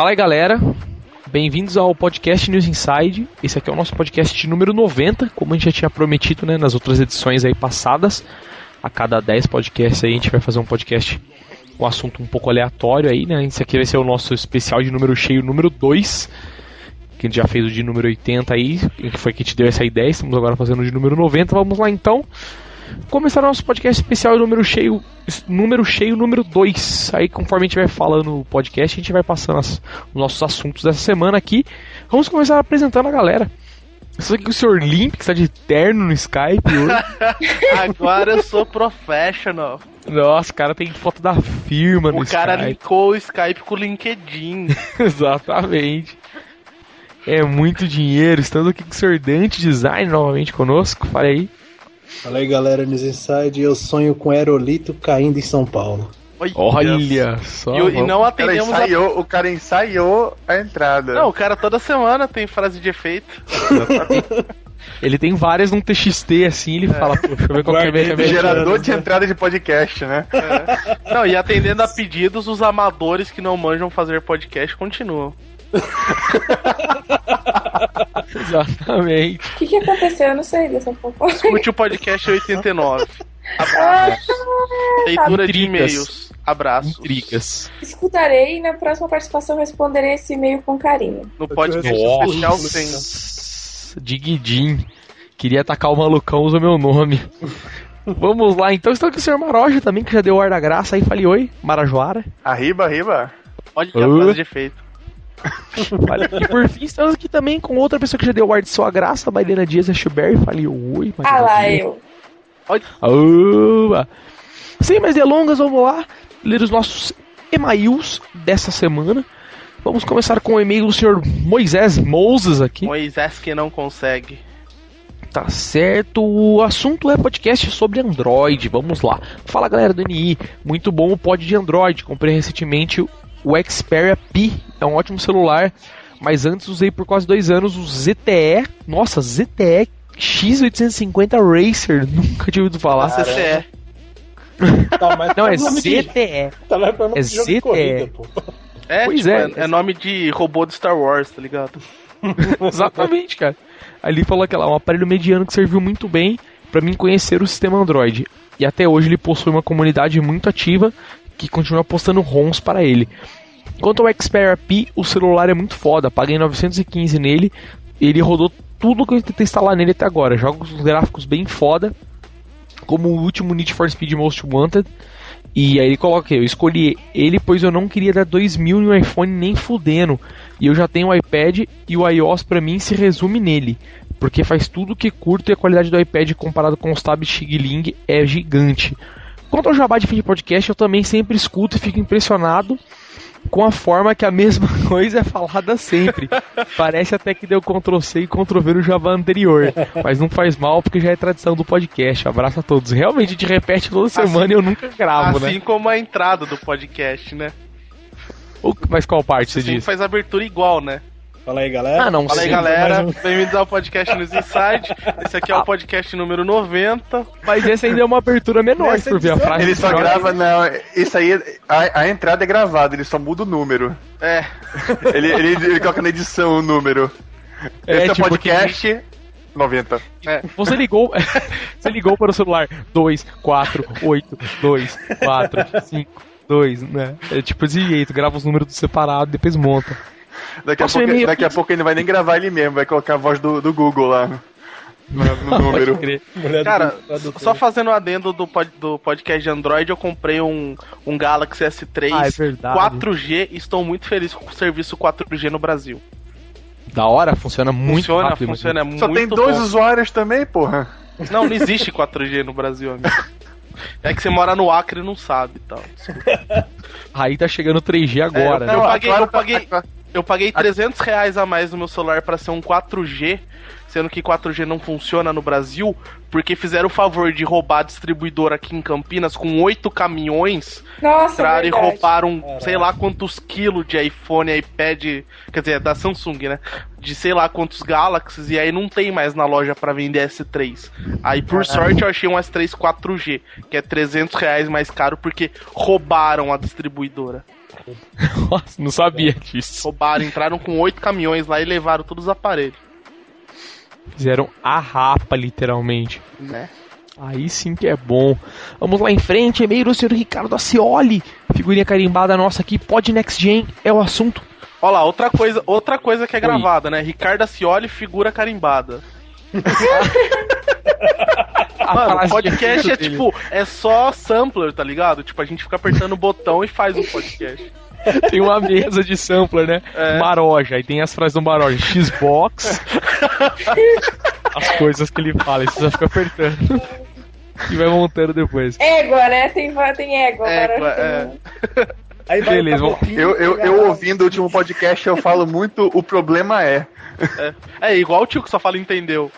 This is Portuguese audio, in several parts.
Fala aí, galera. Bem-vindos ao podcast News Inside. Esse aqui é o nosso podcast número 90, como a gente já tinha prometido, né, nas outras edições aí passadas. A cada 10 podcasts aí a gente vai fazer um podcast com um assunto um pouco aleatório aí, né? Esse aqui vai ser o nosso especial de número cheio número 2, que a gente já fez o de número 80 aí, que foi que te deu essa ideia. Estamos agora fazendo o de número 90. Vamos lá então começar nosso podcast especial número cheio, número cheio número 2. Aí conforme a gente vai falando o podcast, a gente vai passando as, os nossos assuntos dessa semana aqui. Vamos começar apresentando a galera. Isso aqui é o Sr. Limp, que está de terno no Skype hoje. Agora eu sou professional. Nossa, o cara tem foto da firma no O cara Skype. linkou o Skype com o LinkedIn. Exatamente. É muito dinheiro. Estamos aqui com o Sr. Dante Design novamente conosco. Fala aí. Fala aí galera, News Inside, eu sonho com aerolito caindo em São Paulo. Olha só. E, o- e não O cara, atendemos a... ensaiou, o cara ensaiou a entrada. Não, o cara toda semana tem frase de efeito. Ele tem várias num TXT assim, ele fala, pô, deixa eu ver qual que é minha- Gerador de entrada de podcast, né? Não, e atendendo a pedidos, os amadores que não manjam fazer podcast continuam. Exatamente. O que, que aconteceu? Eu não sei dessa fofoca. Escute o podcast 89. Ah, Leitura de e-mails. Abraços. Intrigas. Escutarei e na próxima participação responderei esse e-mail com carinho. No podcast especial tem. Nossa, Diguidin. Queria atacar o malucão, usa meu nome. Vamos lá, então estou aqui o Sr. Maroja também, que já deu o ar da graça aí. Falei oi, Marajoara. Arriba, arriba. Olha que a Uh. frase de efeito. Olha, e por fim, estamos aqui também com outra pessoa que já deu o ar de sua graça, a Marilena Dias Echeberry. Falei oi, Ah lá, eu. Oba! Sem mais delongas, vamos lá ler os nossos e-mails dessa semana. Vamos começar com o e-mail do Sr. Moisés Moses aqui. Moisés que não consegue. Tá certo, o assunto é podcast sobre Android. Vamos lá. Fala galera do NI, muito bom o pod de Android. Comprei recentemente o Xperia P, é um ótimo celular, mas antes usei por quase dois anos o ZTE. Nossa, ZTE X850 Racer, nunca tinha ouvido falar. CCE. Tá, mas Não, tá é ZTE. Tá mais pra nome é ZTE. corrida, pô. É, Pois tipo, é. é, é nome de robô de Star Wars, tá ligado? Exatamente, cara. Ali falou que é um aparelho mediano que serviu muito bem para mim conhecer o sistema Android. E até hoje ele possui uma comunidade muito ativa que continua postando ROMs para ele. Quanto ao Xperia P, o celular é muito foda. Paguei 915 nele. Ele rodou tudo que eu tentei instalar nele até agora. Jogos gráficos bem foda. Como o último Need for Speed Most Wanted. E aí ele coloca eu escolhi ele pois eu não queria dar 2 mil no iPhone nem fudendo. E eu já tenho o iPad e o iOS pra mim se resume nele. Porque faz tudo que curto e a qualidade do iPad comparado com os tabs Xigling é gigante. Quanto ao jabá de fim de podcast, eu também sempre escuto e fico impressionado com a forma que a mesma coisa é falada sempre. Parece até que deu Ctrl C e Ctrl V no Java anterior. Mas não faz mal porque já é tradição do podcast. Abraço a todos. Realmente a gente repete toda semana e eu nunca gravo, assim né? como a entrada do podcast, né? O- Mas qual parte você Você sempre diz? faz abertura igual, né? Fala aí, galera. Ah, não Fala aí, sei. galera. um- Bem-vindos ao podcast News Inside. Esse aqui é o podcast número 90. Mas esse ainda é uma abertura menor, Nessa por ver a edição, frase. Ele só grava, não. Isso aí, a, a entrada é gravada, ele só muda o número. É, Ele, ele, ele coloca na edição o número. É, Esse é o tipo, podcast 90. Você ligou, você ligou para o celular 2, 4, 8, 2, 4, 5, 2, né? É tipo esse jeito, grava os números separados, depois monta. Daqui a, pouco, daqui a pouco ele não vai nem gravar ele mesmo, vai colocar a voz do, do Google lá. No, no número. Cara, só fazendo um adendo do, pod- do podcast de Android, eu comprei um, um Galaxy S3 Ah, é verdade. 4G e estou muito feliz com o serviço 4G no Brasil. Da hora, funciona muito funciona, rápido. funciona Só muito tem dois bom. usuários também, porra. Não, não existe 4G no Brasil, amigo. É que você mora no Acre e não sabe e tal. Aí tá chegando 3G agora, É, né? eu paguei- eu paguei- tá- Eu paguei 300 reais a mais no meu celular pra ser um 4G, sendo que 4G não funciona no Brasil, porque fizeram o favor de roubar a distribuidora aqui em Campinas com oito caminhões, Nossa, entraram e verdade. roubaram Caralho. sei lá quantos quilos de iPhone, iPad, quer dizer, da Samsung, né? De sei lá quantos Galaxies, e aí não tem mais na loja pra vender S3. Aí, por sorte, eu achei um S3 4G, que é 300 reais mais caro porque roubaram a distribuidora. Nossa, não sabia disso. Roubaram, entraram com oito caminhões lá e levaram todos os aparelhos, Fizeram a rapa, literalmente. né? Aí sim que é bom. Vamos lá em frente, e-mail do senhor Ricardo Acioli. Figurinha carimbada nossa aqui, pode Next Gen, é o assunto. Olha lá, outra coisa, outra coisa que é gravada, né? Ricardo Acioli, figura carimbada. A Mano, podcast é dele. tipo, é só sampler, tá ligado? Tipo, a gente fica apertando o botão e faz um podcast. Tem uma mesa de sampler, né? É. Maroja, aí tem as frases do Maroja. Xbox. as coisas que ele fala, aí você só fica apertando. E vai montando depois. Égua, né? Tem, tem égua. Égua, agora é. tem- Aí vai Beleza, boquinha, Eu, eu, chega eu ouvindo o último podcast, eu falo muito o problema é. É igual o tio que só fala entendeu.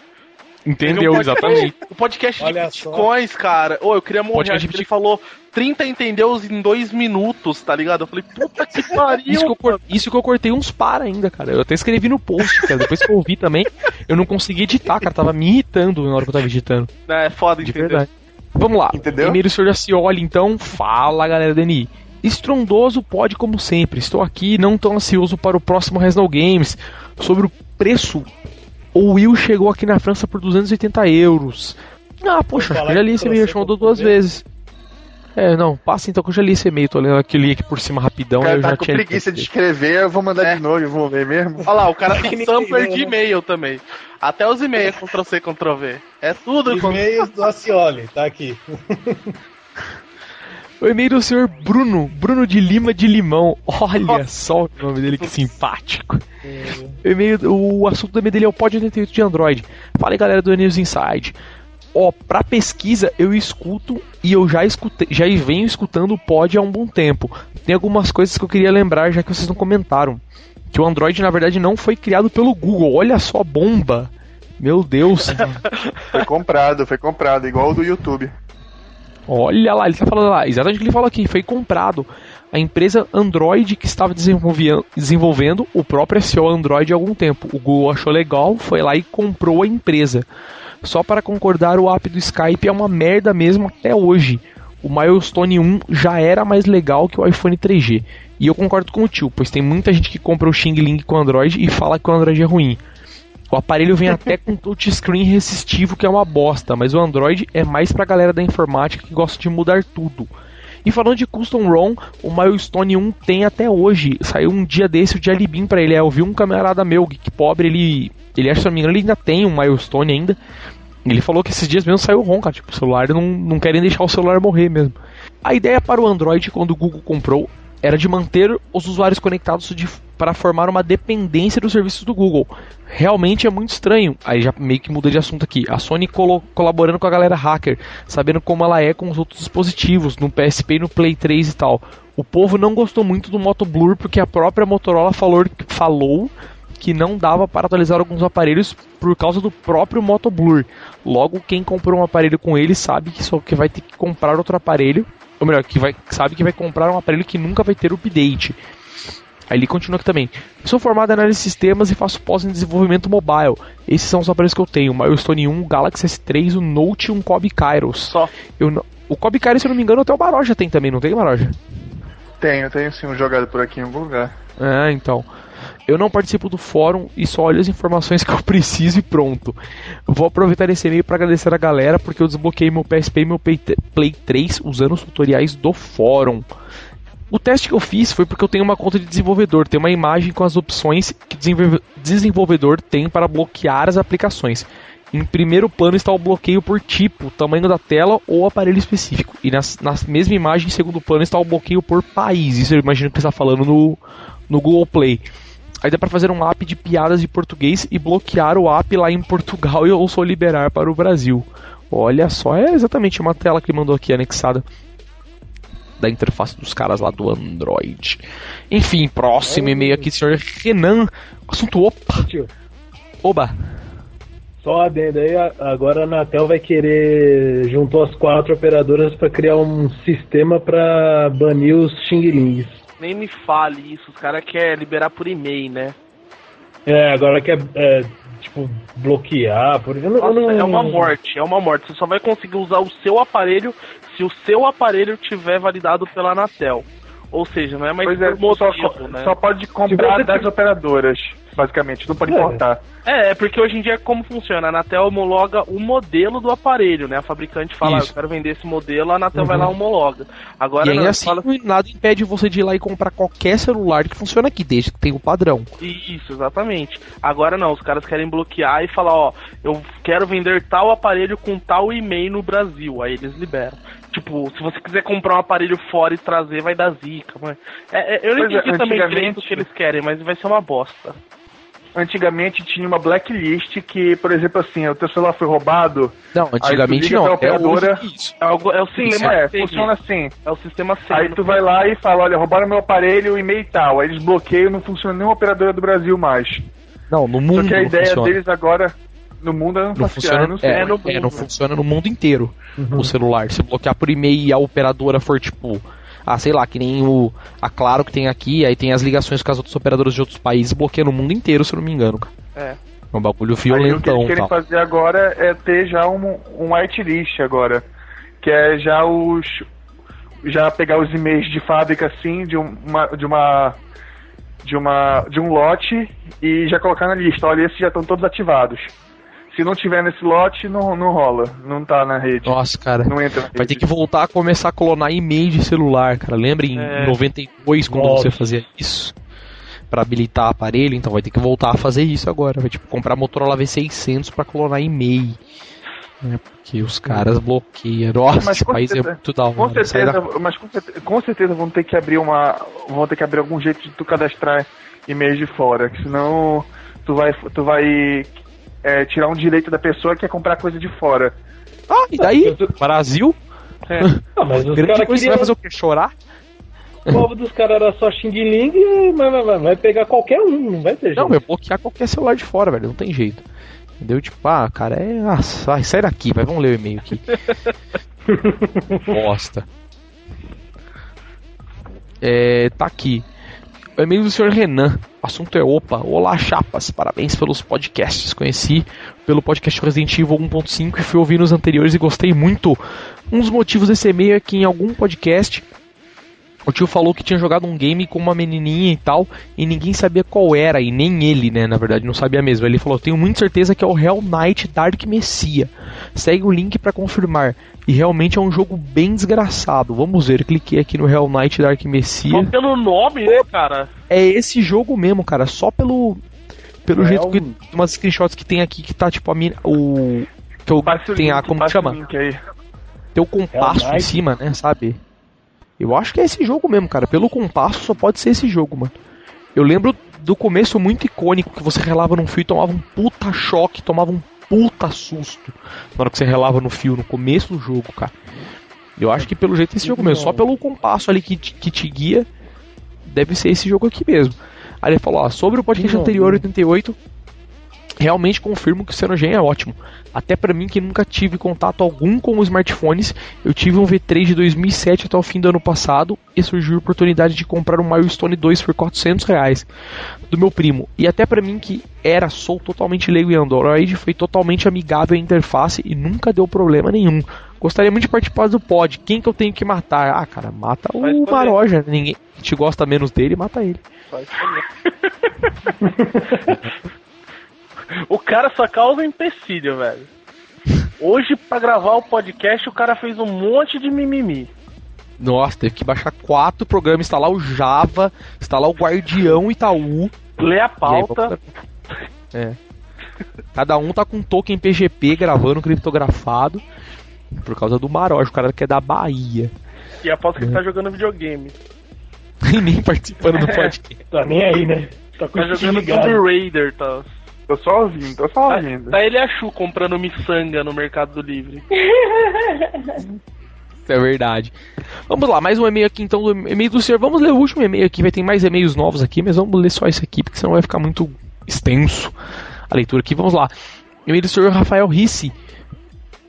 Entendeu, exatamente. O podcast de Olha só. bitcoins, cara. Ô, eu queria morrer. Podcast de ele falou 30 entendeus em 2 minutos, tá ligado? Eu falei, puta que pariu. Isso que, eu, cor- isso que eu cortei uns para ainda, cara. Eu até escrevi no post, cara. Depois que eu ouvi também, eu não consegui editar, cara. Tava me irritando na hora que eu tava editando. É foda, De entendeu? verdade. Vamos lá. Entendeu? Primeiro o senhor Acioli, então. Fala, galera do NI. Estrondoso pode como sempre. Estou aqui não tão ansioso para o próximo Resnal Games. Sobre o preço. O Will chegou aqui na França por 280 euros. Ah, poxa, falar eu já li que esse e-mail, chamou duas ver. vezes. É, não, passa então que eu já li esse e-mail, tô lendo aqui, li aqui por cima rapidão, O cara eu tá já com tinha lido. preguiça de escrever, eu vou mandar É. de novo, eu vou ler mesmo. Olha lá, o cara tem Que sampler de né? e-mail também. Até os e-mails é Ctrl C, Ctrl V. É tudo. E-mails do Acioli, tá aqui. O e-mail do senhor Bruno, Bruno de Lima de Limão. Olha só o nome dele, que simpático. O, e-mail, o assunto do e-mail dele é o Pod 88 de Android. Fala aí, galera do News Inside. Ó, pra pesquisa eu escuto e eu já escutei, já venho escutando o Pod há um bom tempo. Tem algumas coisas que eu queria lembrar, já que vocês não comentaram. Que o Android, na verdade, não foi criado pelo Google. Olha só a bomba. Meu Deus. Foi comprado, foi comprado, igual o do YouTube. Olha lá, ele tá falando lá, exatamente o que ele falou aqui, foi comprado. A empresa Android que estava desenvolvendo, desenvolvendo o próprio SEO Android há algum tempo. O Google achou legal, foi lá e comprou a empresa. Só para concordar, o app do Skype é uma merda mesmo até hoje. O Milestone 1 já era mais legal que o iPhone 3G. E eu concordo com o tio, pois tem muita gente que compra o Xing Ling com Android e fala que o Android é ruim. O aparelho vem até com touchscreen resistivo, que é uma bosta, mas o Android é mais pra galera da informática que gosta de mudar tudo. E falando de Custom ROM, o Milestone 1 tem até hoje. Saiu um dia desse o de Alibim pra ele. É, eu vi um camarada meu, que pobre, ele. Ele acha, engano, ele ainda tem um Milestone ainda. Ele falou que esses dias mesmo saiu ROM, cara. Tipo, o celular não, não querem deixar o celular morrer mesmo. A ideia para o Android, quando o Google comprou, era de manter os usuários conectados para formar uma dependência dos serviços do Google. Realmente é muito estranho. Aí já meio que muda de assunto aqui. A Sony colaborando com a galera hacker, sabendo como ela é com os outros dispositivos, no PSP e no Play 3 e tal. O povo não gostou muito do Moto Blur porque a própria Motorola falou, falou que não dava para atualizar alguns aparelhos por causa do próprio Moto Blur. Logo, quem comprou um aparelho com ele sabe que só que vai ter que comprar outro aparelho, ou melhor, que vai, sabe que vai comprar um aparelho que nunca vai ter update. Aí ele continua aqui também. Sou formado em análise de sistemas e faço pós em desenvolvimento mobile. Esses são os aparelhos que eu tenho: o Milestone 1, o Galaxy S3, o Note e um Kobe Kairos. Só. Eu não- o Kobe Kairos, se eu não me engano, até o Maroja tem também, não tem, Maroja? Tenho, tenho sim um jogado por aqui em algum lugar. É, então. Eu não participo do fórum e só olho as informações que eu preciso e pronto. Vou aproveitar esse e-mail para agradecer a galera porque eu desbloqueei meu PSP e meu Play Play 3 usando os tutoriais do fórum. O teste que eu fiz foi porque eu tenho uma conta de desenvolvedor, tem uma imagem com as opções que desenvolvedor tem para bloquear as aplicações. Em primeiro plano está o bloqueio por tipo, tamanho da tela ou aparelho específico. E nas- na mesma imagem, em segundo plano, está o bloqueio por país. Isso eu imagino que está falando no, no Google Play. Aí dá para fazer um app de piadas de português e bloquear o app lá em Portugal e ou só liberar para o Brasil. Olha só, é exatamente uma tela que ele mandou aqui anexada da interface dos caras lá do Android. Enfim, próximo e-mail aqui, senhor Renan. Assunto opa. Oba. só adendo aí, agora a Anatel vai querer, juntou as quatro operadoras para criar um sistema para banir os xing-lings. Nem me fale isso, os caras querem liberar por e-mail, né? É, agora quer, é, tipo, bloquear. Por... Eu eu Nossa, não- é uma morte, é uma morte. Você só vai conseguir usar o seu aparelho se o seu aparelho tiver validado pela Anatel. Ou seja, não é mais Pois é, por só, modelo, né? só pode comprar das tem- operadoras, basicamente, não pode É. importar. É, é porque hoje em dia como funciona? A Anatel homologa o modelo do aparelho, né? A fabricante fala, ah, Isso. eu quero vender esse modelo, a Anatel vai lá e homologa. Agora e assim, fala nada impede você de ir lá e comprar qualquer celular que funciona aqui, desde que tenha o padrão. Isso, exatamente. Agora não, os caras querem bloquear e falar, ó, eu quero vender tal aparelho com tal e-mail no Brasil. Aí eles liberam. Tipo, se você quiser comprar um aparelho fora e trazer, vai dar zica, mano. É, é, eu não Pois é, entendi também antigamente- direito o que eles querem, mas vai ser uma bosta. Antigamente tinha uma blacklist que, por exemplo, assim, o teu celular foi roubado, Não, antigamente não. Até operadora-. É, algo, é o sistema é, funciona assim. É o sistema SEG. Aí tu vai lá e fala, olha, roubaram meu aparelho, e-mail tal. Aí eles bloqueiam, não funciona nenhuma operadora do Brasil mais. Não, no Só mundo que a ideia funciona. deles agora, no mundo, não, Não funciona, é, É no é, não funciona no mundo inteiro Uhum. o celular. Se bloquear por e-mail e a operadora for tipo, ah, sei lá, que nem o a Claro que tem aqui, aí tem as ligações com as outras operadoras de outros países, bloqueia no mundo inteiro, se eu não me engano, cara. É. É um bagulho Aí o que violentão, eles querem tal. fazer agora é ter já um, um whitelist agora. Que é já os. Já pegar os e-mails de fábrica assim, de uma. De uma de uma de um lote e já colocar na lista. Olha, esses já estão todos ativados. Se não tiver nesse lote, não, não rola. Não tá na rede. Nossa, cara. Não entra. Vai ter que voltar a começar a clonar e-mail de celular, cara. Lembra em É. 92 quando Nossa. você fazia isso? Pra habilitar aparelho, então vai ter que voltar a fazer isso agora. Vai tipo comprar Motorola V600 pra clonar e-mail. Né? Porque os caras bloqueiam. Nossa, Mas esse país é certeza- muito da hora. Com certeza, da- mas com certeza, com certeza vão ter que abrir uma. Vão ter que abrir algum jeito de tu cadastrar e-mails de fora. Que senão tu vai, tu vai é, tirar um direito da pessoa que quer comprar coisa de fora. Ah, e daí? Brasil? Ah, mas os Grande caras coisa, você queriam. vai fazer o quê? Chorar? O povo dos caras era só Xing Ling e vai, vai, vai, vai pegar qualquer um, não vai ter jeito. Não, vai bloquear qualquer celular de fora, velho. Não tem jeito. Entendeu? Tipo, ah, cara, é. Ah, sai, sai daqui, vai, vamos ler o e-mail aqui. Bosta. É, tá aqui. O e-mail do senhor Renan. O assunto é opa. Olá, chapas. Parabéns pelos podcasts. Conheci pelo podcast Resident Evil 1.5 e fui ouvir nos anteriores e gostei muito. Um dos motivos desse e-mail é que em algum podcast o tio falou que tinha jogado um game com uma menininha e tal, e ninguém sabia qual era, e nem ele, né, na verdade, não sabia mesmo. Ele falou: Tenho muita certeza que é o Hell Knight Dark Messia. Segue o link pra confirmar. E realmente é um jogo bem desgraçado. Vamos ver, cliquei aqui no Hell Knight Dark Messia. Só pelo nome, né, cara? É esse jogo mesmo, cara, só pelo. Pelo É jeito um- que. Umas screenshots que tem aqui que tá tipo a mina. O. Que eu, tem a. Como que chama? Tem o compasso em cima, né, sabe? Eu acho que é esse jogo mesmo, cara. Pelo compasso só pode ser esse jogo, mano. Eu lembro do começo muito icônico que você relava num fio e tomava um puta choque, tomava um puta susto na hora que você relava no fio no começo do jogo, cara. Eu acho que pelo jeito é esse jogo mesmo. Só pelo compasso ali que te, que te guia, deve ser esse jogo aqui mesmo. Aí ele falou, ó, sobre o podcast anterior, não. 88, realmente confirmo que o Cyanogen é ótimo. Até pra mim que nunca tive contato algum com os smartphones, eu tive um V3 de 2007 até o fim do ano passado e surgiu a oportunidade de comprar um Milestone 2 por 400 reais do meu primo. E até pra mim que era, sou totalmente leigo em Android, foi totalmente amigável a interface e nunca deu problema nenhum. Gostaria muito de participar do pod. Quem que eu tenho que matar? Ah, cara, mata o. Maroja. Ninguém te gosta menos dele, mata ele. Só escolher. o cara só causa empecilho, velho. Hoje, pra gravar o podcast, o cara fez um monte de mimimi. Nossa, teve que baixar quatro programas, instalar o Java, instalar o Guardião Itaú. Lê a aí, pauta. É. Cada um tá com um token PGP gravando criptografado. Por causa do Maroja, o cara que é da Bahia. E aposto que ele tá jogando videogame. E nem participando do podcast. Tá nem aí, né? Tá com Tá jogando ligado. Tomb Raider, tá? Tô só ouvindo, tô só Tá, ouvindo. tá ele e a Chu comprando miçanga no Mercado Livre. É verdade. Vamos lá, mais um e-mail aqui então do e-mail do senhor. Vamos ler o último e-mail aqui, vai ter mais e-mails novos aqui, mas vamos ler só esse aqui, porque senão vai ficar muito extenso a leitura aqui. Vamos lá. E-mail do senhor Rafael Risse.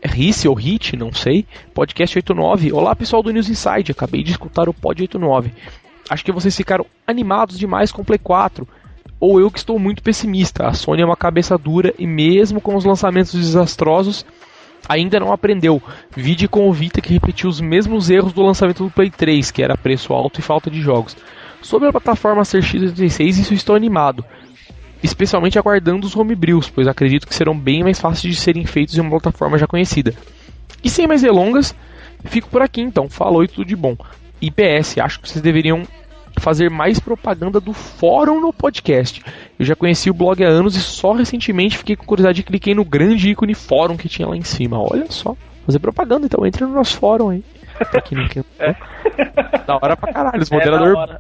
É Risse ou Hit, não sei. Podcast 89. Olá pessoal do News Inside, acabei de escutar o Pod 89. Acho que vocês ficaram animados demais com o Play 4. Ou eu que estou muito pessimista. A Sony é uma cabeça dura e mesmo com os lançamentos desastrosos, ainda não aprendeu. Vide com o Vita que repetiu os mesmos erros do lançamento do Play 3, que era preço alto e falta de jogos. Sobre a plataforma ser x86, isso estou animado. Especialmente aguardando os homebrews, pois acredito que serão bem mais fáceis de serem feitos em uma plataforma já conhecida. E sem mais delongas, fico por aqui então. Falou e tudo de bom. IPS, acho que vocês deveriam fazer mais propaganda do fórum no podcast. Eu já conheci o blog há anos e só recentemente fiquei com curiosidade e cliquei no grande ícone fórum que tinha lá em cima. Olha só, fazer propaganda então, entre no nosso fórum aí. Não quer. É. Da hora pra caralho, os moderadores hora.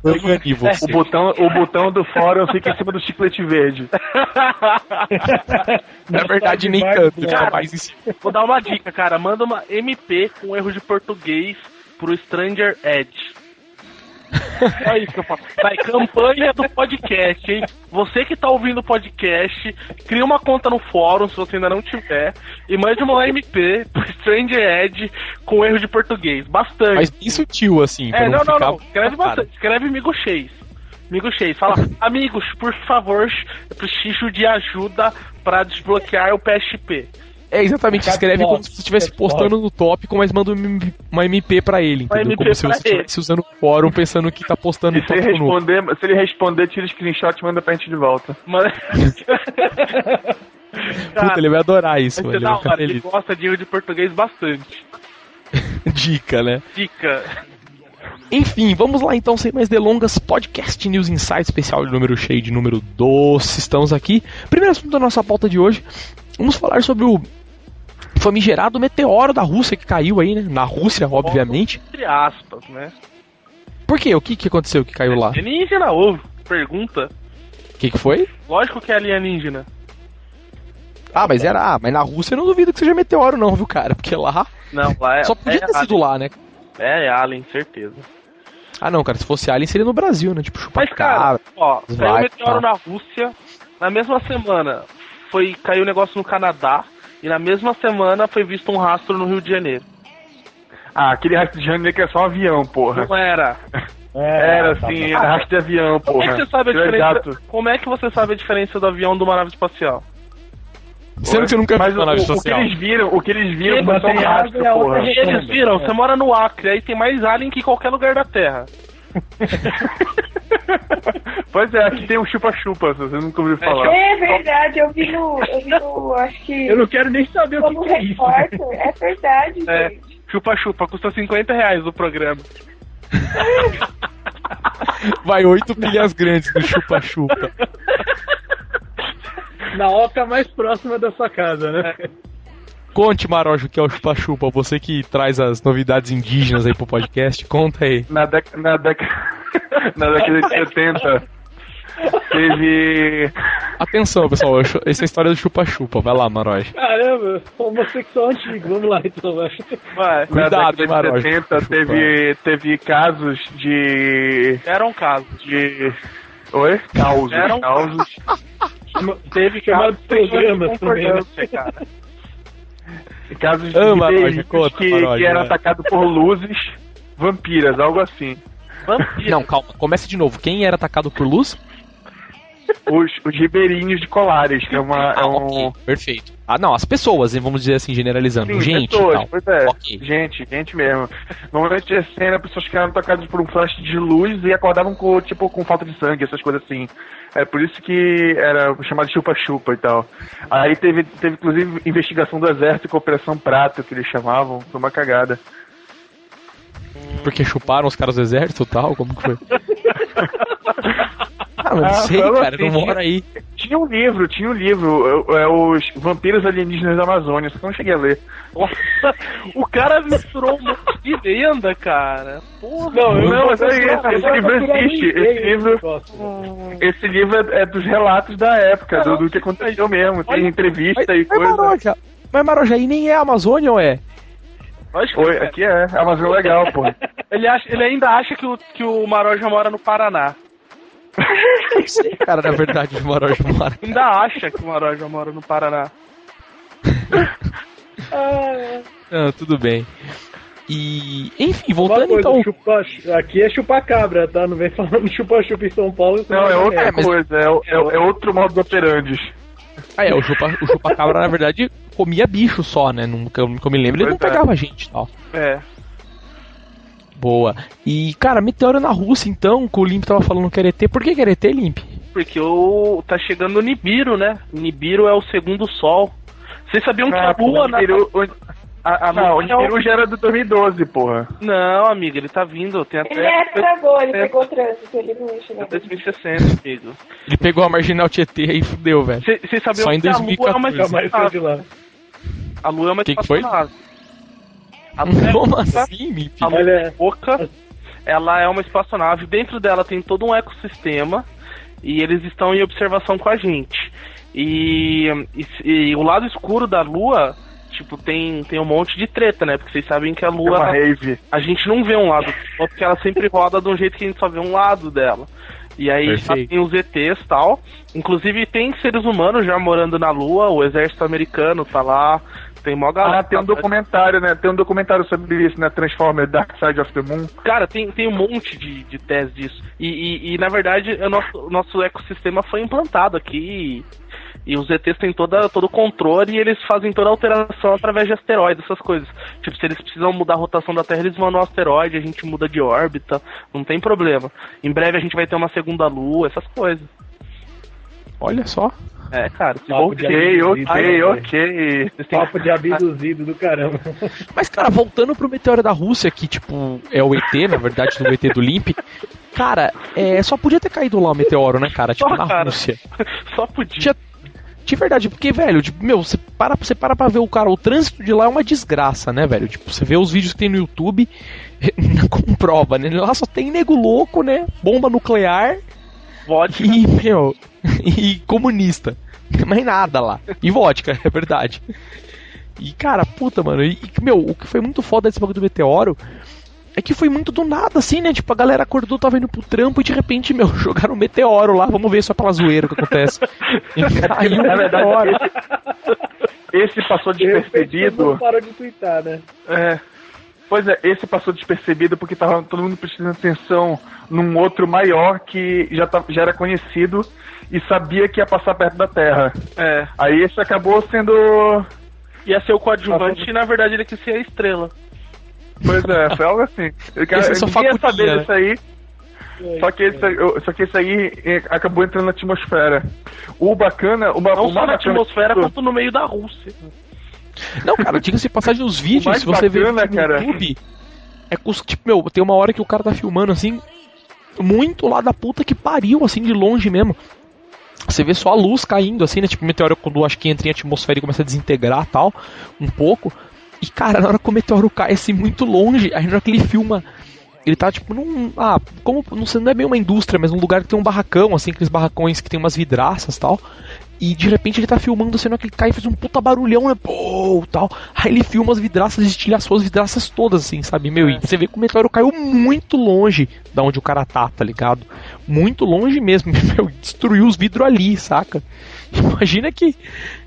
você. O botão, o botão do fórum fica em cima do chiclete verde. Na verdade, nem tanto, fica mais em cima. Vou dar uma dica, cara. Manda uma MP com erro de português pro Stranger Edge. Só isso que eu falo. Vai, campanha do podcast, hein? Você que tá ouvindo o podcast, cria uma conta no fórum, se você ainda não tiver, e mande uma MP pro Stranger Edge com erro de português. Bastante. Mas bem sutil, assim. É, não, não, não. Escreve bastante. Escreve Migo Chase. Amigo Chase, fala, amigos, por favor, eu preciso de ajuda para desbloquear o PSP. É, exatamente, escreve como se você estivesse postando no tópico, mas manda uma MP pra ele, entendeu? MP como se você estivesse usando o fórum pensando que tá postando no tópico responder, Se ele responder, tira o screenshot e manda pra gente de volta. Mas... Puta, ele vai adorar isso, ele, vai hora, ele gosta de erro de português bastante. Dica, né? Dica. Enfim, vamos lá então, sem mais delongas, podcast News Insight especial de número cheio de número 12. Estamos aqui. Primeiro assunto da nossa pauta de hoje. Vamos falar sobre o famigerado meteoro da Rússia que caiu aí, né? Na Rússia, obviamente. Entre aspas, né? Por quê? O que, que aconteceu que caiu lá? Alienígena ovo. Pergunta. O que, que foi? Lógico que é alienígena. Ah, mas era. Ah, mas na Rússia eu não duvido que seja meteoro, não, viu, cara? Porque lá. Não, lá é. Só podia é ter sido lá, né? É, é Alien, certeza. Ah, não, cara, se fosse Alien seria no Brasil, né? Tipo, chupar Mas, cara, ó, saiu um meteoro na Rússia. Na mesma semana foi caiu um negócio no Canadá. E na mesma semana foi visto um rastro no Rio de Janeiro. Ah, aquele rastro de janeiro que é só um avião, porra. Não era. É, era tá sim, era rastro de avião, porra. Como é, que você sabe a diferença, como é que você sabe a diferença do avião de uma nave espacial? Sendo que você nunca Mas viu uma nave espacial. O que eles viram, o que eles viram foi só um rastro, porra. Eles viram, você mora no Acre, aí tem mais alien que em qualquer lugar da Terra. pois é, aqui tem um chupa-chupa, você nunca ouviu falar. É verdade, eu vi no. Eu vi no. Acho que. Eu não quero nem saber o que, que é isso. É verdade, é, Chupa-chupa, custa 50 reais o programa. Vai oito pilhas grandes no chupa-chupa. Na oca mais próxima da sua casa, né? É. Conte, Marojo, que é o chupa-chupa. Você que traz as novidades indígenas aí pro podcast, conta aí. Na, dec na, dec na década de 70, teve. Atenção, pessoal, essa é a história do chupa-chupa. Vai lá, Marojo. Caramba, homossexual antigo. Vamos lá, então. Vai. Cuidado, na década de 70, teve, teve casos de. Eram casos. De. Oi? Causos. Eram causos. teve casos de programas também, né? cara. Casos de Maroja, conta, que, Maroja, que eram é. atacados por luzes vampiras, algo assim. Vampira. Não, calma, começa de novo. Quem era atacado por luz? Os, os ribeirinhos de Colares, que é uma. Ah, é um... okay, perfeito. Ah, não, as pessoas, vamos dizer assim, generalizando. Sim, gente. Pessoas, tal. pois é. Okay. Gente, gente mesmo. Normalmente é cena, pessoas que eram tocadas por um flash de luz e acordavam com, tipo, com falta de sangue, essas coisas assim. É por isso que era chamado chupa-chupa e tal. Aí teve, teve inclusive investigação do exército com Operação Prato, que eles chamavam. Foi uma cagada. Porque chuparam os caras do exército e tal? Como que foi? ah, não ah, sei, cara, assim, não mora aí. Tinha um livro, tinha um livro, é, é, Os Vampiros Alienígenas da Amazônia, só que eu não cheguei a ler. Nossa, o cara misturou um monte de lenda, cara. Porra. Não, eu não, mas é isso, esse livro existe. Esse livro, esse livro é, é dos relatos da época, do, do que aconteceu mesmo. Tem entrevista mas, e coisa. Mas Maroja, mas aí nem é Amazônia ou é? Oi, aqui é, é Amazônia legal, pô. Ele, acha, ele ainda acha que o, que o Maroja mora no Paraná. Cara, na verdade, o Maroja mora. Ainda acha que o Maroja mora no Paraná. Não, tudo bem. E, enfim, voltando coisa, então. Chupa, aqui é chupacabra, tá? Não vem falando chupa-chupa em São Paulo. Não, é outra é, coisa, é, é, é, outro modo de operandes. Ah, é, o chupa, chupa-cabra, na verdade, comia bicho só, né? Não, que, eu, que eu me lembro, ele não Pois é. pegava gente e tal. É. Boa. E, cara, meteoro na Rússia, então, que o Limp tava falando que era ET. Por que que era ET, Limp? Porque o tá chegando o Nibiru, né? Nibiru é o segundo sol. Vocês sabiam que Ah, a Lua na... Nibiru- o- a, a Não, o é o- Nibiru já era do 2012, porra. Não, amigo, ele tá vindo. Tem Ele é até travou, ele pegou o trânsito, ele não ia chegar. até 2060, amigo. Ele pegou a Marginal Tietê e fudeu, velho. Vocês sabiam Só em que a Lua é uma 2014. Lá. A Lua é uma Que que foi? Espaçonave. A Lua é Como assim? A Lua é boca, ela é uma espaçonave. Dentro dela tem todo um ecossistema e eles estão em observação com a gente. E, e, e o lado escuro da Lua, tipo, tem, tem um monte de treta, né? Porque vocês sabem que a É uma Lua, rave. a gente não vê um lado, porque ela sempre roda de um jeito que a gente só vê um lado dela. E aí tem os ETs e tal. Inclusive tem seres humanos já morando na Lua, o exército americano tá lá. Tem mó galera. Ah, tem um documentário, né? Tem um documentário sobre isso, né? Transformer Dark Side of the Moon. Cara, tem, tem um monte de, de tese disso. E, e, e, na verdade, o nosso, o nosso ecossistema foi implantado aqui. E, os ETs têm toda, todo o controle e eles fazem toda a alteração através de asteroides, essas coisas. Tipo, se eles precisam mudar a rotação da Terra, eles vão no asteroide, a gente muda de órbita, não tem problema. Em breve a gente vai ter uma segunda lua, essas coisas. Olha só. É, cara. Ok, ok, ok. Papo de abduzido do caramba. Mas, cara, voltando pro meteoro da Rússia, que, tipo, é o ET, na verdade, do ET do Limp. Cara, é, só podia ter caído lá o meteoro, né, cara? Tipo, Só, na cara. Rússia. Só podia. Tinha- De verdade, porque, velho, tipo, meu, você para, você para pra ver o cara, o trânsito de lá é uma desgraça, né, velho? Tipo, você vê os vídeos que tem no YouTube, comprova, né? Lá só tem nego louco, né? Bomba nuclear Vodka. e, meu, e comunista. Mais nada lá. E vodka, é verdade. E, cara, puta, mano. E, meu, o que foi muito foda desse bagulho do meteoro é que foi muito do nada, assim, né? Tipo, a galera acordou, tava indo pro trampo e de repente, meu, jogaram um meteoro lá. Vamos ver só pela zoeira o que acontece. E caiu um meteoro. Esse passou despercebido. mundo parou de twittar, né? É. Pois é, esse passou despercebido porque tava todo mundo prestando atenção num outro maior que já, tá, já era conhecido e sabia que ia passar perto da Terra. É. Aí esse acabou sendo. Ia ser o coadjuvante e na verdade ele quis ser a estrela. Pois é, foi algo assim. Eu, cara, Esse é só ninguém ia saber né? disso aí. Só que, esse, só que esse aí eh, acabou entrando na atmosfera. O bacana, uma, Não o só na atmosfera, quanto no meio da Rússia. Não, cara, diga-se passagem nos O vídeos, se você ver bacana, no cara- YouTube, é tipo, meu, tem uma hora que o cara tá filmando assim, muito lá da puta que pariu, assim, de longe mesmo. Você vê só a luz caindo, assim, né? Tipo, o meteoro quando acho que entra em atmosfera e começa a desintegrar tal, um pouco. E, cara, na hora que o meteoro cai assim muito longe, aí na hora que ele filma, ele tá tipo num. Ah, como. Não sei, não é bem uma indústria, mas um lugar que tem um barracão, assim, aqueles barracões que tem umas vidraças tal. E de repente ele tá filmando, sendo que ele cai e faz um puta barulhão, né? Pô, tal. Aí ele filma as vidraças estilhaçou as vidraças todas, assim, sabe? Meu, e você vê que o meteoro caiu muito longe da onde o cara tá, tá ligado? Muito longe mesmo, meu, destruiu os vidros ali, saca? Imagina que,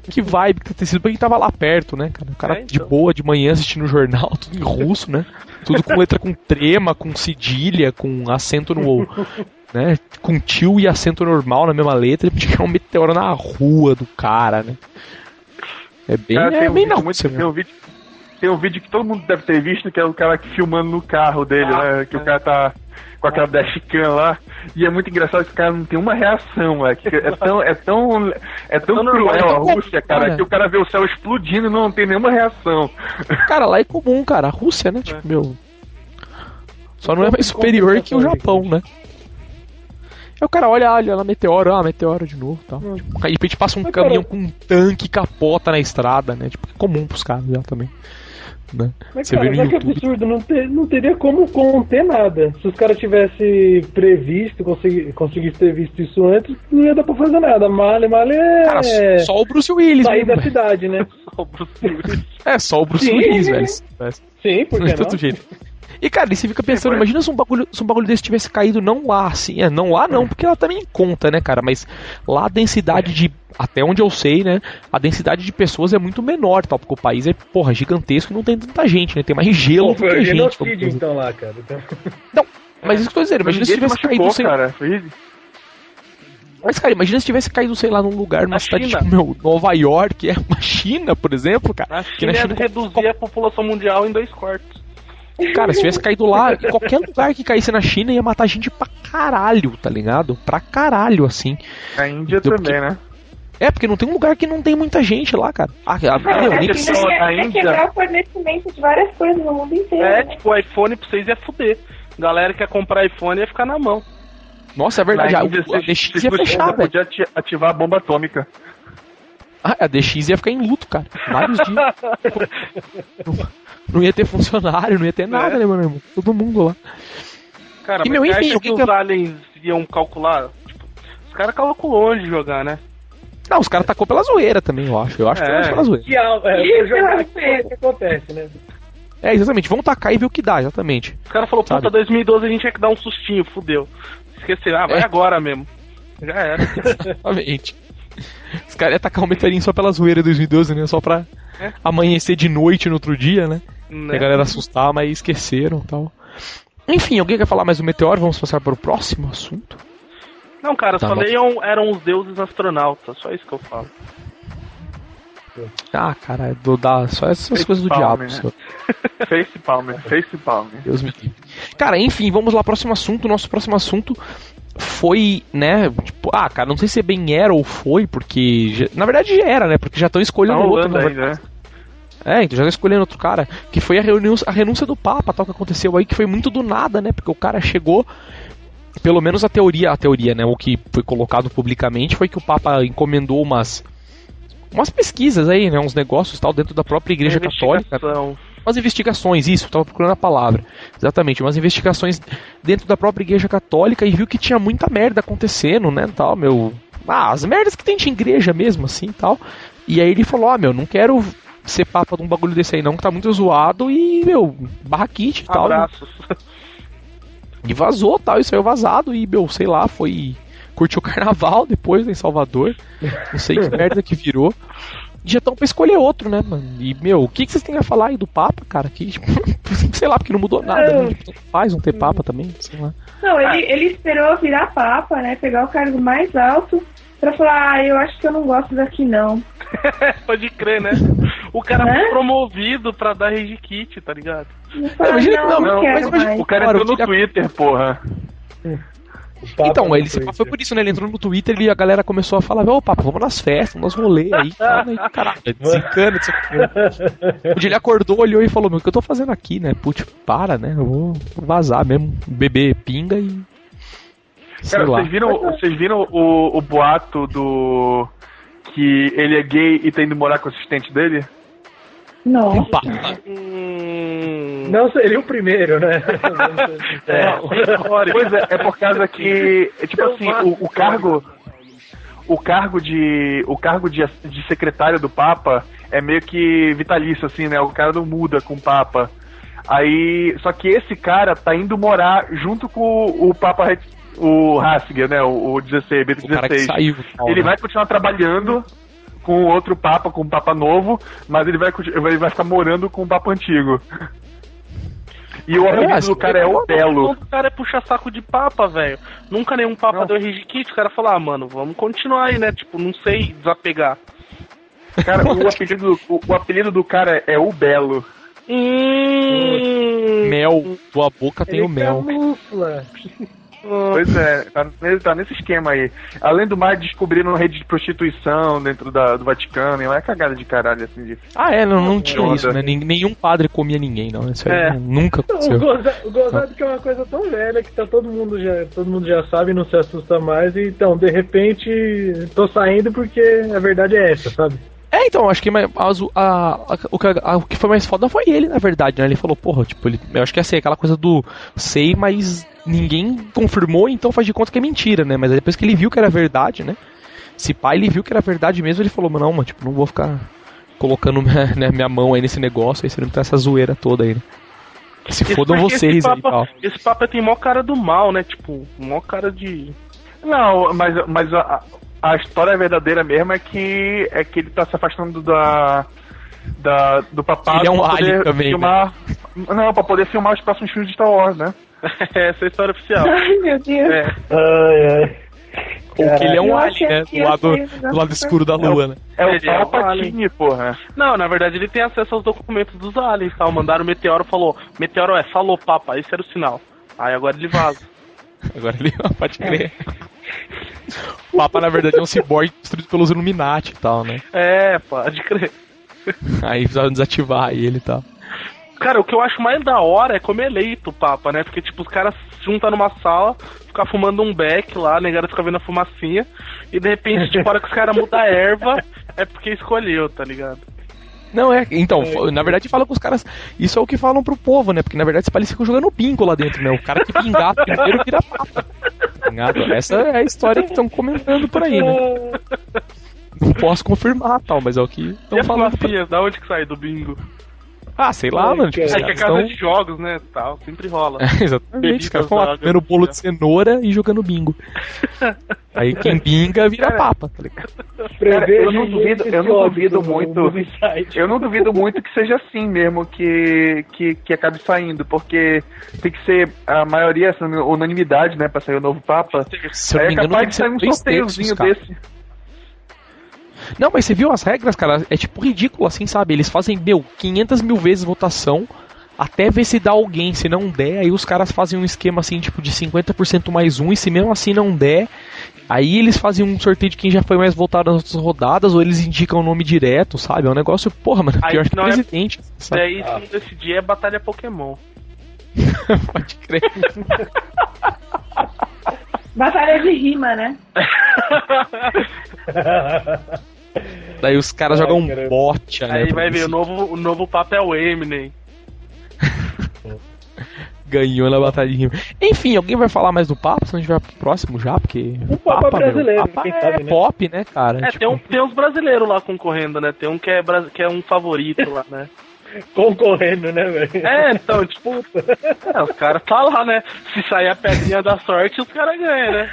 que vibe que ter sido pra quem tava lá perto, né, cara? O cara É, de então. boa de manhã assistindo o jornal, tudo em russo, né? Tudo com letra com trema, com cedilha, com acento no. né? Com tio e acento normal na mesma letra, e tinha um meteoro na rua do cara, né? É bem, Cara, é um bem vídeo na muito- Rússia tem um vídeo tem um vídeo que todo mundo deve ter visto, que é o cara que filmando no carro dele, Ah, né? Que é. o cara tá com aquela dashcam lá. E é muito engraçado que o cara não tem uma reação, moleque. É tão, é tão, é tão tão cruel normal, é a Rússia, cara, cara. que o cara vê o céu explodindo e não tem nenhuma reação. Cara, lá é comum, cara. A Rússia, né? Tipo, meu. Só não é mais Como superior que o Japão, né? Aí o cara olha, olha lá, meteoro, ah, meteoro de novo tal. Tipo, aí de repente passa um Mas, caminhão cara- com um tanque e capota na estrada, né? Tipo, é comum pros caras já também. Né? Mas, Você cara, vê no que YouTube. absurdo, não, ter, não teria como conter nada. Se os caras tivessem previsto, consegui, conseguissem ter visto isso antes, não ia dar pra fazer nada. Male, male é Cara, só o Bruce Willis, sair mesmo, da velho. cidade, né? O Bruce Willis. É, só o Bruce Sim. Willis, velho. Sim, por De que não? todo jeito. E cara, e você fica pensando, foi. imagina se um, bagulho, se um bagulho desse tivesse caído não lá, assim, é, não lá não, porque ela também conta, né, cara, mas lá a densidade de, até onde eu sei, né, a densidade de pessoas é muito menor, tal, porque o país é, porra, gigantesco e não tem tanta gente, né, tem mais gelo Pô, do foi que gente. genocídio, dizer. então, lá, cara. Então... Mas isso que eu tô dizendo, imagina se tivesse machucou, caído sem... cara. Foi- Mas, cara, imagina se tivesse caído, sei lá, num lugar, numa Na cidade China. tipo, meu, Nova York, é uma China, por exemplo, cara. Na Que na China China ia reduzir a população mundial em dois quartos. Cara, se tivesse caído lá, em qualquer lugar que caísse na China ia matar gente pra caralho, tá ligado? Pra caralho, assim. A Índia Então, também, né? É, porque não tem um lugar que não tem muita gente lá, cara. Ah, a, Não, meu, é, nem que é, é Índia- quebrar o fornecimento de várias coisas no mundo inteiro. É, né? tipo, o iPhone pra vocês ia fuder. Galera que quer comprar iPhone ia ficar na mão. Nossa, é verdade. Na A, Índia, a vocês- DX ia fechar, velho. podia ati- ativar a bomba atômica. Ah, a DX ia ficar em luto, cara. Vários dias. não, ia ter funcionário, não ia ter nada, É. né, meu irmão? Todo mundo lá. Cara, E, mas meu, você enfim, acha o que que os que aliens iam calcular? Tipo, os caras calculou onde jogar, né? Não, os caras tacou pela zoeira também, eu acho. Eu acho que É. foi pela zoeira. Que é, Isso, eu jogar o que acontece, né? É, exatamente. Vamos tacar e ver o que dá, exatamente. Os caras falaram, puta, Sabe? 2012 a gente tinha que dar um sustinho, fudeu. Esqueceram, ah, vai É. agora mesmo. Já era. Exatamente. Os caras iam tacar um meteorinho só pela zoeira 2012, né? Só pra É. amanhecer de noite no outro dia, né? Né? A galera assustar, mas esqueceram e tal. Enfim, alguém quer falar mais do meteoro? Vamos passar para o próximo assunto? Não, cara, Tá só leiam eram os deuses astronautas, só isso que eu falo. Ah, cara, do, da, só essas Face coisas do diabo. né? Face palmer, face palmer. Deus me livre. Cara, enfim, vamos lá, próximo assunto. Nosso próximo assunto foi, né? Tipo, ah, cara, não sei se bem era ou foi, porque. já- na verdade já era, né? Porque já estão escolhendo Tá outro. ainda, né? É, então já tá escolhendo outro cara. Que foi a renúncia, a renúncia do Papa, tal, que aconteceu aí, que foi muito do nada, né? Porque o cara chegou. Pelo menos a teoria, a teoria, né? O que foi colocado publicamente foi que o Papa encomendou umas. Umas pesquisas aí, né? Uns negócios tal, dentro da própria Igreja Católica. Umas investigações, isso, tava procurando a palavra. Exatamente, umas investigações dentro da própria Igreja Católica e viu que tinha muita merda acontecendo, né? Tal, meu. Ah, as merdas que tem de igreja mesmo, assim tal. E aí ele falou: Ah, meu, não quero ser papa de um bagulho desse aí não, que tá muito zoado e, meu, barraquite e tal. né? Abraços. E vazou tal, e saiu vazado e, meu, sei lá, foi. Curtiu o carnaval depois né, em Salvador. Não sei que merda que virou. E já estão pra escolher outro, né, mano? E, meu, o que, que vocês têm a falar aí do Papa, cara? Que, tipo, sei lá, porque não mudou nada. Né? Tipo, faz não ter Papa também, sei lá. Não, ele, ele esperou virar papa, né? Pegar o cargo mais alto pra falar, ah, eu acho que eu não gosto daqui não. Pode crer, né? O cara Né? foi promovido pra dar rage kit, tá ligado? Falo, imagina que não, não, não, não, quero mas imagina-. O cara Claro, entrou no tira- Twitter, porra. Então, ele se- foi por isso, né? Ele entrou no Twitter e a galera começou a falar, ô Papa, vamos nas festas, nos rolês aí, né? E, Caralho, desencana aqui. Um dia ele acordou, olhou e falou, meu, o que eu tô fazendo aqui, né? Putz, para, né? Eu vou vazar mesmo, beber pinga e. Sei Cara, lá. vocês viram, vocês viram o, o boato do. que ele é gay e tá indo morar com o assistente dele? Não. Hum... Não seria o primeiro, né? É, pois é, é por causa que, é tipo assim, o, o cargo, o cargo de, o cargo de, de secretário do Papa é meio que vitalício, assim, né? O cara não muda com o Papa. Aí, só que esse cara tá indo morar junto com o, o Papa, o Ratzinger, né? O, o 16, Bento O cara que 16. saiu. Ele vai continuar trabalhando com outro Papa, com o Papa novo, mas ele vai, ele vai ficar morando com o Papa antigo. E o É, apelido acho do que cara é o Belo. O cara é puxa saco de papa, velho. Nunca nenhum papa Não. deu kit. O cara falou, ah, mano, vamos continuar aí, né? Tipo, não sei desapegar. Cara, o apelido, o, o apelido do cara é o Belo. Hum... Mel, tua boca tem o mel. camufla. Pois é, tá, nesse- tá nesse esquema aí. Além do mais, descobriram uma rede de prostituição dentro da, do Vaticano, e lá é cagada de caralho, assim, de... Ah, é, não, não tinha isso, né? Nen- Nenhum padre comia ninguém, não. Isso aí É. né, nunca O aconteceu. goza- o gozado que é uma coisa tão velha que tá todo mundo já, todo mundo já sabe, não se assusta mais, e então, de repente, tô saindo porque a verdade é essa, sabe? É, então, acho que a- a- o, que, que foi mais foda foi ele, na verdade, né? Ele falou, porra, tipo, ele, eu acho que é assim, aquela coisa do sei, mas ninguém confirmou, então faz de conta que é mentira, né? Mas aí depois que ele viu que era verdade, né? Se pai ele viu que era verdade mesmo, ele falou, não, mano, tipo, não vou ficar colocando minha, né, minha mão aí nesse negócio, aí você não tá essa zoeira toda aí, né? Se Esse- fodam vocês esse aí papa, tal. Esse papa tem mó cara do mal, né? Tipo, mó cara de... Não, mas, mas a, a história verdadeira mesmo é que, é que ele tá se afastando da... Da, do papado Ele é um pra alien poder também, né? filmar. Não, pra poder filmar os próximos filmes de Star Wars, né? Essa é a história oficial. Ai, meu Deus. É. Ai, ai. Ou que ele é um Eu alien, né? Do lado, do lado escuro da lua, né? É o é o Palpatine, porra. Não, na verdade ele tem acesso aos documentos dos aliens, tal. Mandaram o meteoro falou. Meteoro é, falou, papa, esse era o sinal. Aí agora ele vaza. Agora ele pode crer. O Papa, na verdade, é um cyborg destruído pelos Illuminati e tal, né? é, pode crer. Aí precisaram desativar ele e tal. Cara, o que eu acho mais da hora é como eleito o Papa, né? Porque, tipo, os caras se juntam numa sala, ficam fumando um beck lá, a negada fica vendo a fumacinha, e de repente, tipo, a hora que os caras mudam a erva, é porque escolheu, tá ligado? Não, é. Então, na verdade, fala com os caras. Isso é o que falam pro povo, né? Porque na verdade, eles ficam jogando bingo lá dentro, né? O cara que pingar primeiro vira papa. Essa é a história que estão comentando por aí, né? Não posso confirmar tal, mas é o que estão falando. pra- da onde que sai do bingo? Ah, sei lá, Ai, mano. Tipo, cara. É que é casa tão- de jogos, né, tal, sempre rola. É, exatamente, os caras ficam lá comendo bolo de cenoura e jogando bingo. Aí quem binga vira papa, tá ligado? Cara, eu não duvido, eu não duvido do- muito. Eu não duvido muito que seja assim mesmo, que, que, que acabe saindo, porque tem que ser a maioria, essa unanimidade, né, pra sair o novo Papa. Se eu não Aí me é engano, capaz que de sair um sorteiozinho cara. desse. Não, mas você viu as regras, cara? É tipo ridículo assim, sabe? Eles fazem, meu, 500 mil vezes votação até ver se dá alguém. Se não der, aí os caras fazem um esquema assim, tipo de 50% mais um. E se mesmo assim não der, aí eles fazem um sorteio de quem já foi mais votado nas outras rodadas. Ou eles indicam o nome direto, sabe? É um negócio, porra, mano, Aí pior que não é- presidente. sabe? Daí, se não decidir, é batalha Pokémon. Pode crer. Batalha de rima, né? Daí os caras jogam um caramba. bot, né? Aí vai ver, o novo, o novo Papa é o Eminem. Ganhou na batalha de rima. Enfim, alguém vai falar mais do Papa? Se a gente vai pro próximo já, porque. O Papa brasileiro, meu, Papa quem é sabe, né? pop, né, cara? É, Tipo, tem, um, tem uns brasileiros lá concorrendo, né? Tem um que é, que é um favorito lá, né? Concorrendo, né, velho? É, então, tipo, é, os caras tá lá, né? Se sair a pedrinha da sorte, os caras ganham, né?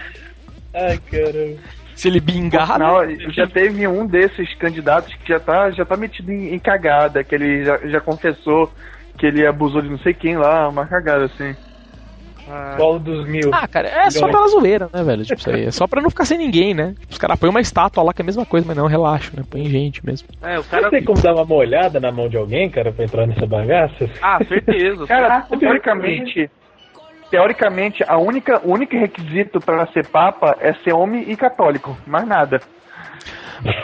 Ai, caramba. Se ele bingar, Não, né? já teve um desses candidatos que já tá, já tá metido em, em cagada, que ele já, já confessou que ele abusou de não sei quem lá, uma cagada assim. Ah, Qual dos mil? Ah, cara, é só pela zoeira, né, velho? Tipo, isso aí. É só pra não ficar sem ninguém, né? Tipo, os caras põem uma estátua lá que é a mesma coisa, mas não, relaxa, né? Põe gente mesmo. é, o cara. tem como dar uma molhada na mão de alguém, cara, pra entrar nessa bagaça? Ah, certeza. Cara, Ah, teoricamente, teoricamente, a única, o único requisito para ser papa é ser homem e católico, mais nada.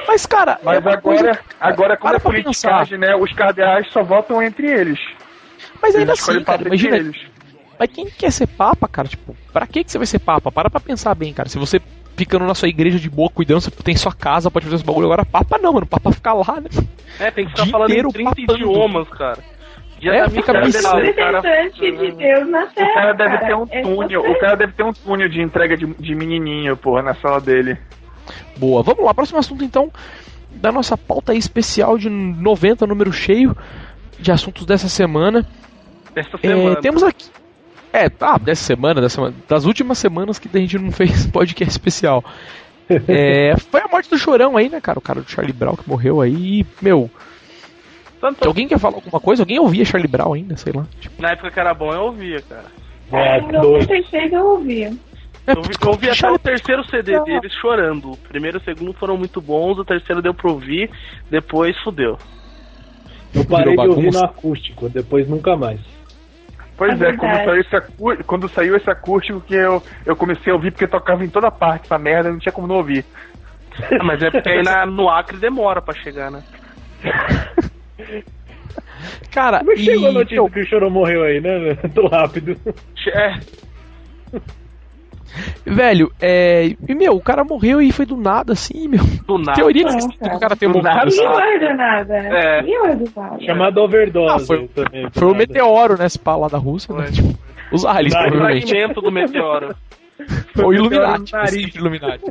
Mas, cara, Mas é agora, coisa- agora como é politicagem, né, os cardeais só votam entre eles. Mas ainda Eles assim, cara, imagina. eles. Mas quem quer ser papa, cara? Tipo, pra que, que você vai ser papa? Para pra pensar bem, cara. Se você ficando na sua igreja de boa, cuidando, você tem sua casa, pode fazer esse bagulho. Agora, papa não, mano. Papa fica lá, né? É, tem que ficar falando em inteiro 30 papando. idiomas, cara. Dia É, da fica missa bizarro, dele, O cara. de Deus na O Terra. cara deve ter um É túnel, você. o cara deve ter um túnel de entrega de, de menininho, porra, na sala dele. Boa, vamos lá, próximo assunto então da nossa pauta aí especial de 90, número cheio de assuntos dessa semana. Essa É, semana. temos aqui. É, tá, dessa semana, dessa semana, das últimas semanas que a gente não fez podcast especial. É, foi a morte do Chorão aí, né, cara? O cara do Charlie Brown que morreu aí. Meu, Tanto- alguém quer falar alguma coisa? Alguém ouvia Charlie Brown ainda, sei lá. Tipo, Na época que era bom, eu ouvia, cara. É, Em dois. 96 eu ouvia. é, Eu ouvi, eu ouvi até o terceiro CD deles chorando. O primeiro e o segundo foram muito bons, o terceiro deu pra ouvir, depois fudeu. Eu parei de ouvir no acústico, depois nunca mais. Pois É é, quando saiu, esse acú- quando saiu esse acústico que eu, eu comecei a ouvir porque tocava em toda parte essa merda, não tinha como não ouvir. Mas é porque aí na- no Acre demora pra chegar, né? Cara, Como é que e, chegou a notícia meu, que o Chorão morreu aí, né? Tô rápido. É, velho, é. E, meu, o cara morreu e foi do nada, assim, meu. do nada. Teoria que Não, que o cara tem Do morrido. nada. guarda nada, né? É. Guarda nada. Chamado overdose. Ah, foi- também, do Foi o meteoro, né? Esse pá lá da Rússia, né? Tipo, os aliens, provavelmente. fragmento do meteoro. Foi o meteoro Illuminati. Illuminati.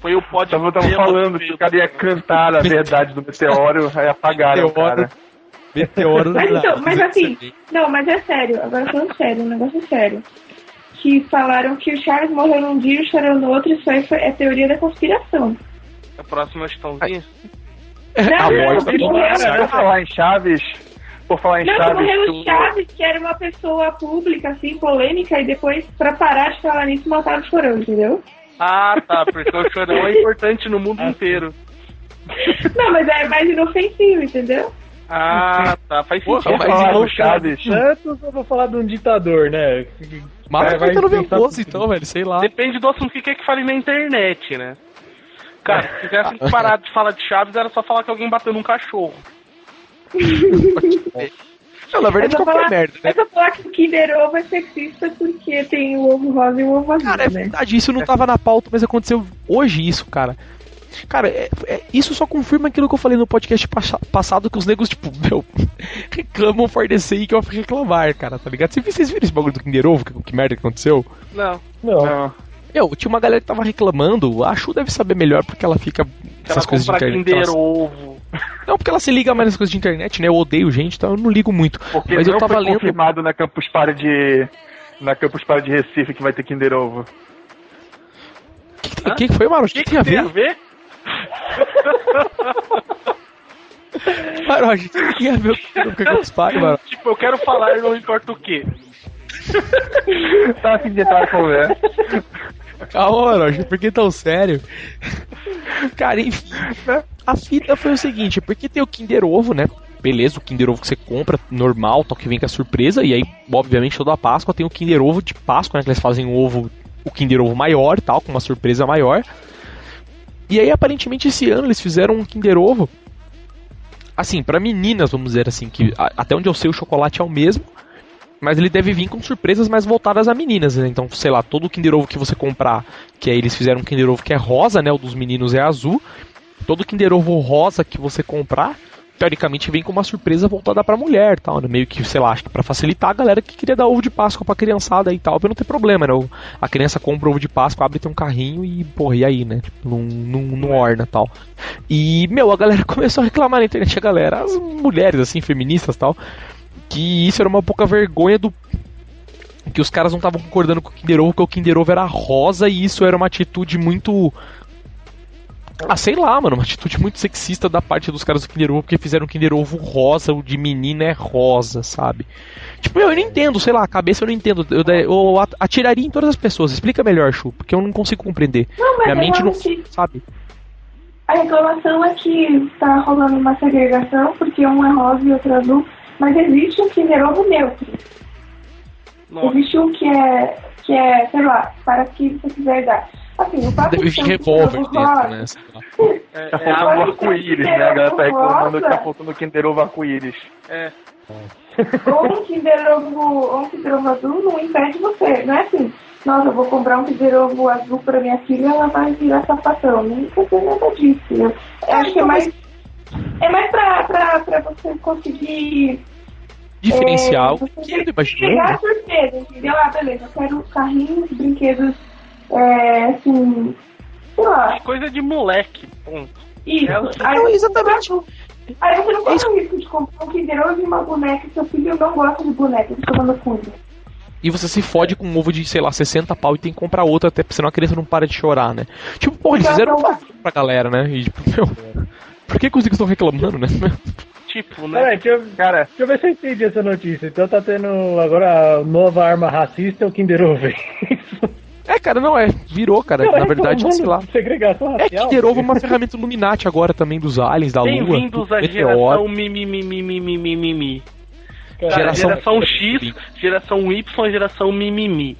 Foi o pódio Tava, tava falando que o cara ia cantar a verdade do meteoro, aí apagaram o cara. Meteoro Mas, então, mas assim, não, mas é sério, agora falando sério, um negócio sério. Que falaram que o Charles morreu num dia e o Chorão no outro, isso aí foi, é teoria da conspiração. A próxima estãozinha. Não, tá não, não, não. Por falar em Chaves, por falar em Não, Chaves, morreu tu- o Chaves, que era uma pessoa pública, assim, polêmica, e depois, pra parar de falar nisso, mataram o Chorão, entendeu? Ah, tá, porque o chorão é importante no mundo inteiro. Não, mas é mais inofensivo, entendeu? Ah, tá, faz Porra, sentido. mas Vou falar do Chaves Santos ou vou falar de um ditador, né? Mata Vai- vai, Caetano Veloso, tudo. então, velho, sei lá. Depende do assunto que quer que fale na internet, né? Cara, se quisessem parar de falar de Chaves, era só falar que alguém bateu num cachorro. Não, na verdade, É qualquer falar- merda, né? É só falar que o Kinder Ovo é sexista porque tem o ovo rosa e o ovo azul, Cara, é né? verdade, isso não tava na pauta, mas aconteceu hoje isso, cara. Cara, é- é- isso só confirma aquilo que eu falei no podcast passa- passado, que os negros, tipo, meu, reclamam for the sake of reclamar, cara, tá ligado? Vocês vocês viram esse bagulho do Kinder Ovo? Que, que merda que aconteceu? Não. Não. Não. Eu, tinha uma galera que tava reclamando, a Chu deve saber melhor porque ela fica Que ela essas coisas de compra internet. Kinder ela- Ovo. Não, porque ela se liga mais nas coisas de internet, né? Eu odeio gente, então eu não ligo muito. Porque Mas não eu tava foi lendo. confirmado na Campus Party de. Na Campus Party de Recife que vai ter Kinder Ovo. O que, que, que que foi, Maro? O que, que tem a ver? ver? Maro, o que que tem a ver com o que eu? Tipo, eu quero falar não importa o quê. Tá afim de entrar na conversa. Calma, Maro, por que tão sério? Cara, enfim, a fita foi o seguinte, porque tem o Kinder Ovo, né? Beleza, o Kinder Ovo que você compra, normal, tal, que vem com a surpresa, e aí, obviamente, toda a Páscoa tem o Kinder Ovo de Páscoa, né? Que eles fazem o ovo, o Kinder Ovo maior tal, com uma surpresa maior. E aí, aparentemente, esse ano eles fizeram um Kinder Ovo, assim, pra meninas, vamos dizer assim, que até onde eu sei o chocolate é o mesmo, mas ele deve vir com surpresas mais voltadas a meninas, né? Então, sei lá, todo o Kinder Ovo que você comprar, que aí eles fizeram um Kinder Ovo que é rosa, né? O dos meninos é azul. Todo Kinder Ovo rosa que você comprar, teoricamente vem com uma surpresa voltada pra mulher, tal, né? Meio que, sei lá, acho que pra facilitar a galera que queria dar ovo de Páscoa pra criançada e tal, pra não ter problema, né? A criança compra ovo de Páscoa, abre tem um carrinho e, porra, e aí, né? Tipo, não, não, não orna tal. E, meu, a galera começou a reclamar na internet, a galera, as mulheres, assim, feministas tal, que isso era uma pouca vergonha do. Que os caras não estavam concordando com o Kinder Ovo, que o Kinder Ovo era rosa e isso era uma atitude muito. Ah, sei lá, mano, uma atitude muito sexista da parte dos caras do Kinder Ovo, porque fizeram o Kinder Ovo rosa, o de menina é rosa, sabe? Tipo, eu não entendo, sei lá, a cabeça eu não entendo. Eu, eu at- atiraria em todas as pessoas. Explica melhor, Chu, porque eu não consigo compreender. Não, mas Minha mente não. que Sabe? a reclamação é que tá rolando uma segregação porque um é rosa e outro é azul, mas existe um Kinder Ovo neutro. Nossa. Existe um que é, que é, sei lá, para que você quiser dar. Assim, o fato Deve de vir ter um revólver dentro, rosa- né? lá. É, Tá é, faltando a- um arco-íris, né? A galera tá reclamando que tá faltando Kinder Ovo arco-íris. é. ou um Kinder Ovo, ou um Kinder Ovo azul não impede você. Não é assim, nossa, eu vou comprar um Kinder Ovo azul pra minha filha ela vai virar sapatão. Não quer dizer nada disso. Eu acho que é mais. É mais pra, pra, pra você conseguir. Diferencial. é, o imaginou? né? a surpresa, entendeu? Ah, beleza, eu quero carrinhos, brinquedos, é, assim. Sei lá, Coisa de moleque. Ponto. isso. É, Aí, não, exatamente. Aí você não É corre o risco de comprar um Kinder Ovo e uma boneca e seu filho não gosta de boneca, ele fica fundo. E você se fode com um ovo de, sei lá, 60 pau e tem que comprar outro, até porque senão a criança não para de chorar, né? Tipo, porra, eles fizeram um favor pra galera, né? E tipo, meu. Por que, que os ricos estão reclamando, né? Tipo, né? Peraí, deixa eu, Cara, deixa eu ver se eu entendi essa notícia. Então tá tendo agora a nova arma racista, é o Kinder Ovo. é? É, cara, não é. Virou, cara. Na verdade, reclamando sei lá. Segregação É racial. Kinder Ovo é uma ferramenta Illuminati agora também dos aliens, da Lua. Bem-vindos do à geração mimimimimimimi. Cara, Cara, Geração- geração X, geração Y, geração mimimi.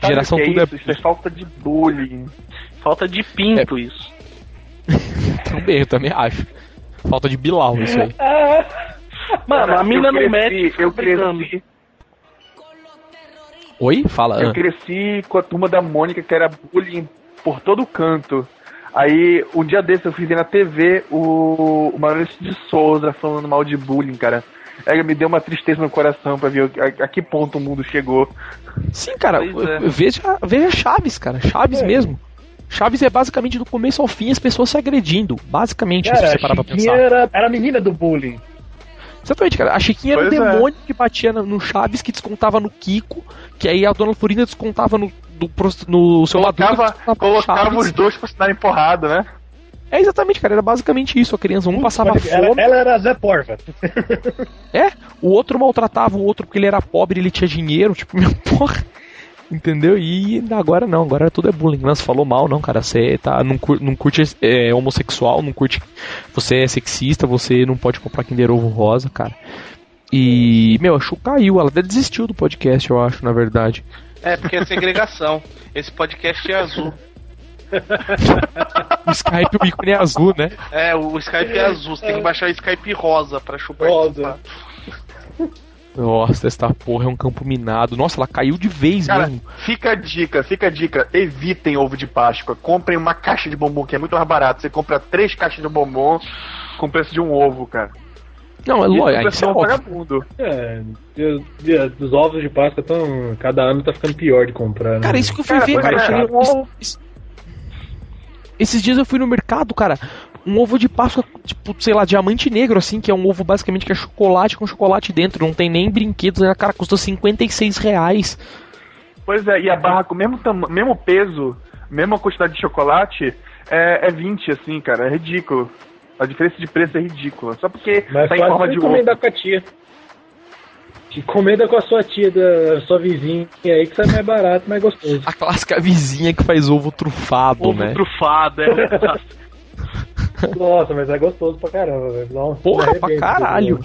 sabe Geração tudo é é- isso? Isso é falta de bullying. Falta de pinto isso. Também, eu também acho. Falta de Bilal isso aí. Mano, a mina não mete, Eu brigando. cresci, Oi? Fala. eu cresci com a turma da Mônica, que era bullying por todo canto. Aí, um dia desse, eu fui ver na TV o, o Maurício de Souza falando mal de bullying, cara. É, me deu uma tristeza no coração pra ver a, a que ponto o mundo chegou. Sim, cara, é. veja, veja Chaves, cara. Chaves É. mesmo. Chaves é basicamente do começo ao fim as pessoas se agredindo. Basicamente, se cara, você a parar pra Chiquinha pensar. era, era a menina do bullying. Exatamente, cara. A Chiquinha era o Pois é. demônio que batia no Chaves, que descontava no Kiko, que aí a dona Florinda descontava no, do, no seu Colocava, colocava Chaves. os dois pra se darem porrada, né? É exatamente, cara. Era basicamente isso. A criança, um passava Ela, fome, ela era Zé Porva. é, o outro maltratava o outro porque ele era pobre e ele tinha dinheiro. Tipo, meu porra. Entendeu? E agora não, agora tudo é bullying. Não, você falou mal, não, cara. Você tá, não, cur, não curte é, homossexual, não curte. Você é sexista, você não pode comprar Kinder Ovo rosa, cara. E, meu, a Chu caiu, ela até desistiu do podcast, eu acho, na verdade. É, porque é segregação. Esse podcast é azul. o Skype, o ícone é azul, né? É, o Skype é azul. Você tem que baixar o Skype rosa pra chupar. Rosa. Nossa, essa porra é um campo minado. Nossa, ela caiu de vez Cara, mesmo. fica a dica, fica a dica. Evitem ovo de Páscoa. Comprem uma caixa de bombom, que é muito mais barato. Você compra três caixas de bombom com preço de um ovo, cara. Não, é lógico, o isso é óbvio. vagabundo. É, de- de- os ovos de Páscoa estão. Cada ano tá ficando pior de comprar, né? Cara, isso que eu fui Cara, ver, cara. é, um Esses dias eu fui no mercado, cara. Um ovo de Páscoa, tipo, sei lá, diamante negro, assim, que é um ovo basicamente que é chocolate com chocolate dentro. Não tem nem brinquedos, né? Cara, custou 56 reais. Pois é, e a barra com o mesmo, mesmo peso, mesma quantidade de chocolate, é, é 20, assim, cara. É ridículo. A diferença de preço é ridícula. Só porque Mas tá em forma de você ovo. encomendar com a tia. Encomenda com a sua tia, da sua vizinha aí, que sai mais barato, mais gostoso. A clássica vizinha que faz ovo trufado, Ovo né? trufado, é. Nossa, mas é gostoso pra caramba, velho. Não, Porra, pra caralho.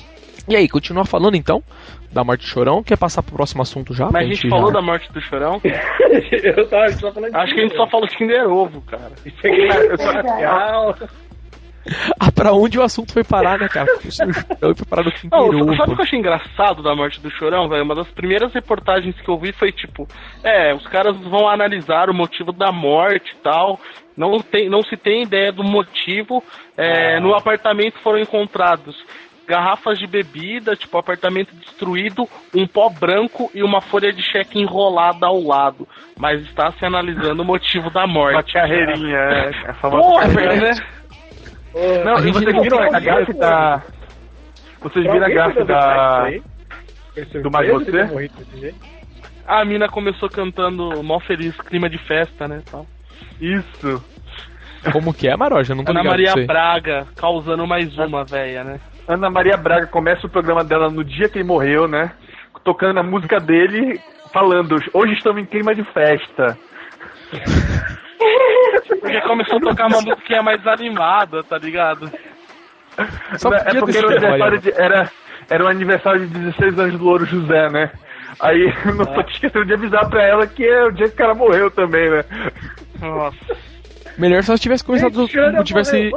E aí, continua falando então da morte do chorão? Quer passar pro próximo assunto já? Mas a gente falou da morte do chorão? Eu tava só falando de Acho que a gente só falou de Kinder Ovo, cara. Eu só... Verdade. Ah, pra onde o assunto foi parar, né, cara? O seu chorão foi parar no Não, do sabe o que eu achei engraçado da morte do Chorão, velho? Uma das primeiras reportagens que eu vi foi tipo, é, os caras vão analisar o motivo da morte e tal. Não, tem, não se tem ideia do motivo. É, No apartamento foram encontrados garrafas de bebida, tipo, apartamento destruído, um pó branco e uma folha de cheque enrolada ao lado. Mas está se analisando o motivo da Uma morte. carreirinha, é. A famosa Porra, carreirinha. né? Não, e vocês não viram a gafe da. Vocês viram a gafe da. do Mais Você? jeito? A mina começou cantando mó feliz, clima de festa, né? Tal. Isso. Como que é, Maroja? Não tô Ana Maria. Braga causando mais uma, velha, né? Ana Maria Braga começa o programa dela no dia que ele morreu, né? Tocando a música dele, falando: Hoje estamos em clima de festa. Porque começou a tocar uma musiquinha mais animada, tá ligado? Só é porque era aniversário de, era, era o aniversário de 16 anos do Louro José, né? Aí não tô te esquecendo de avisar pra ela que é o dia que o cara morreu também, né? Nossa. Melhor se ela tivesse começado. Tivesse,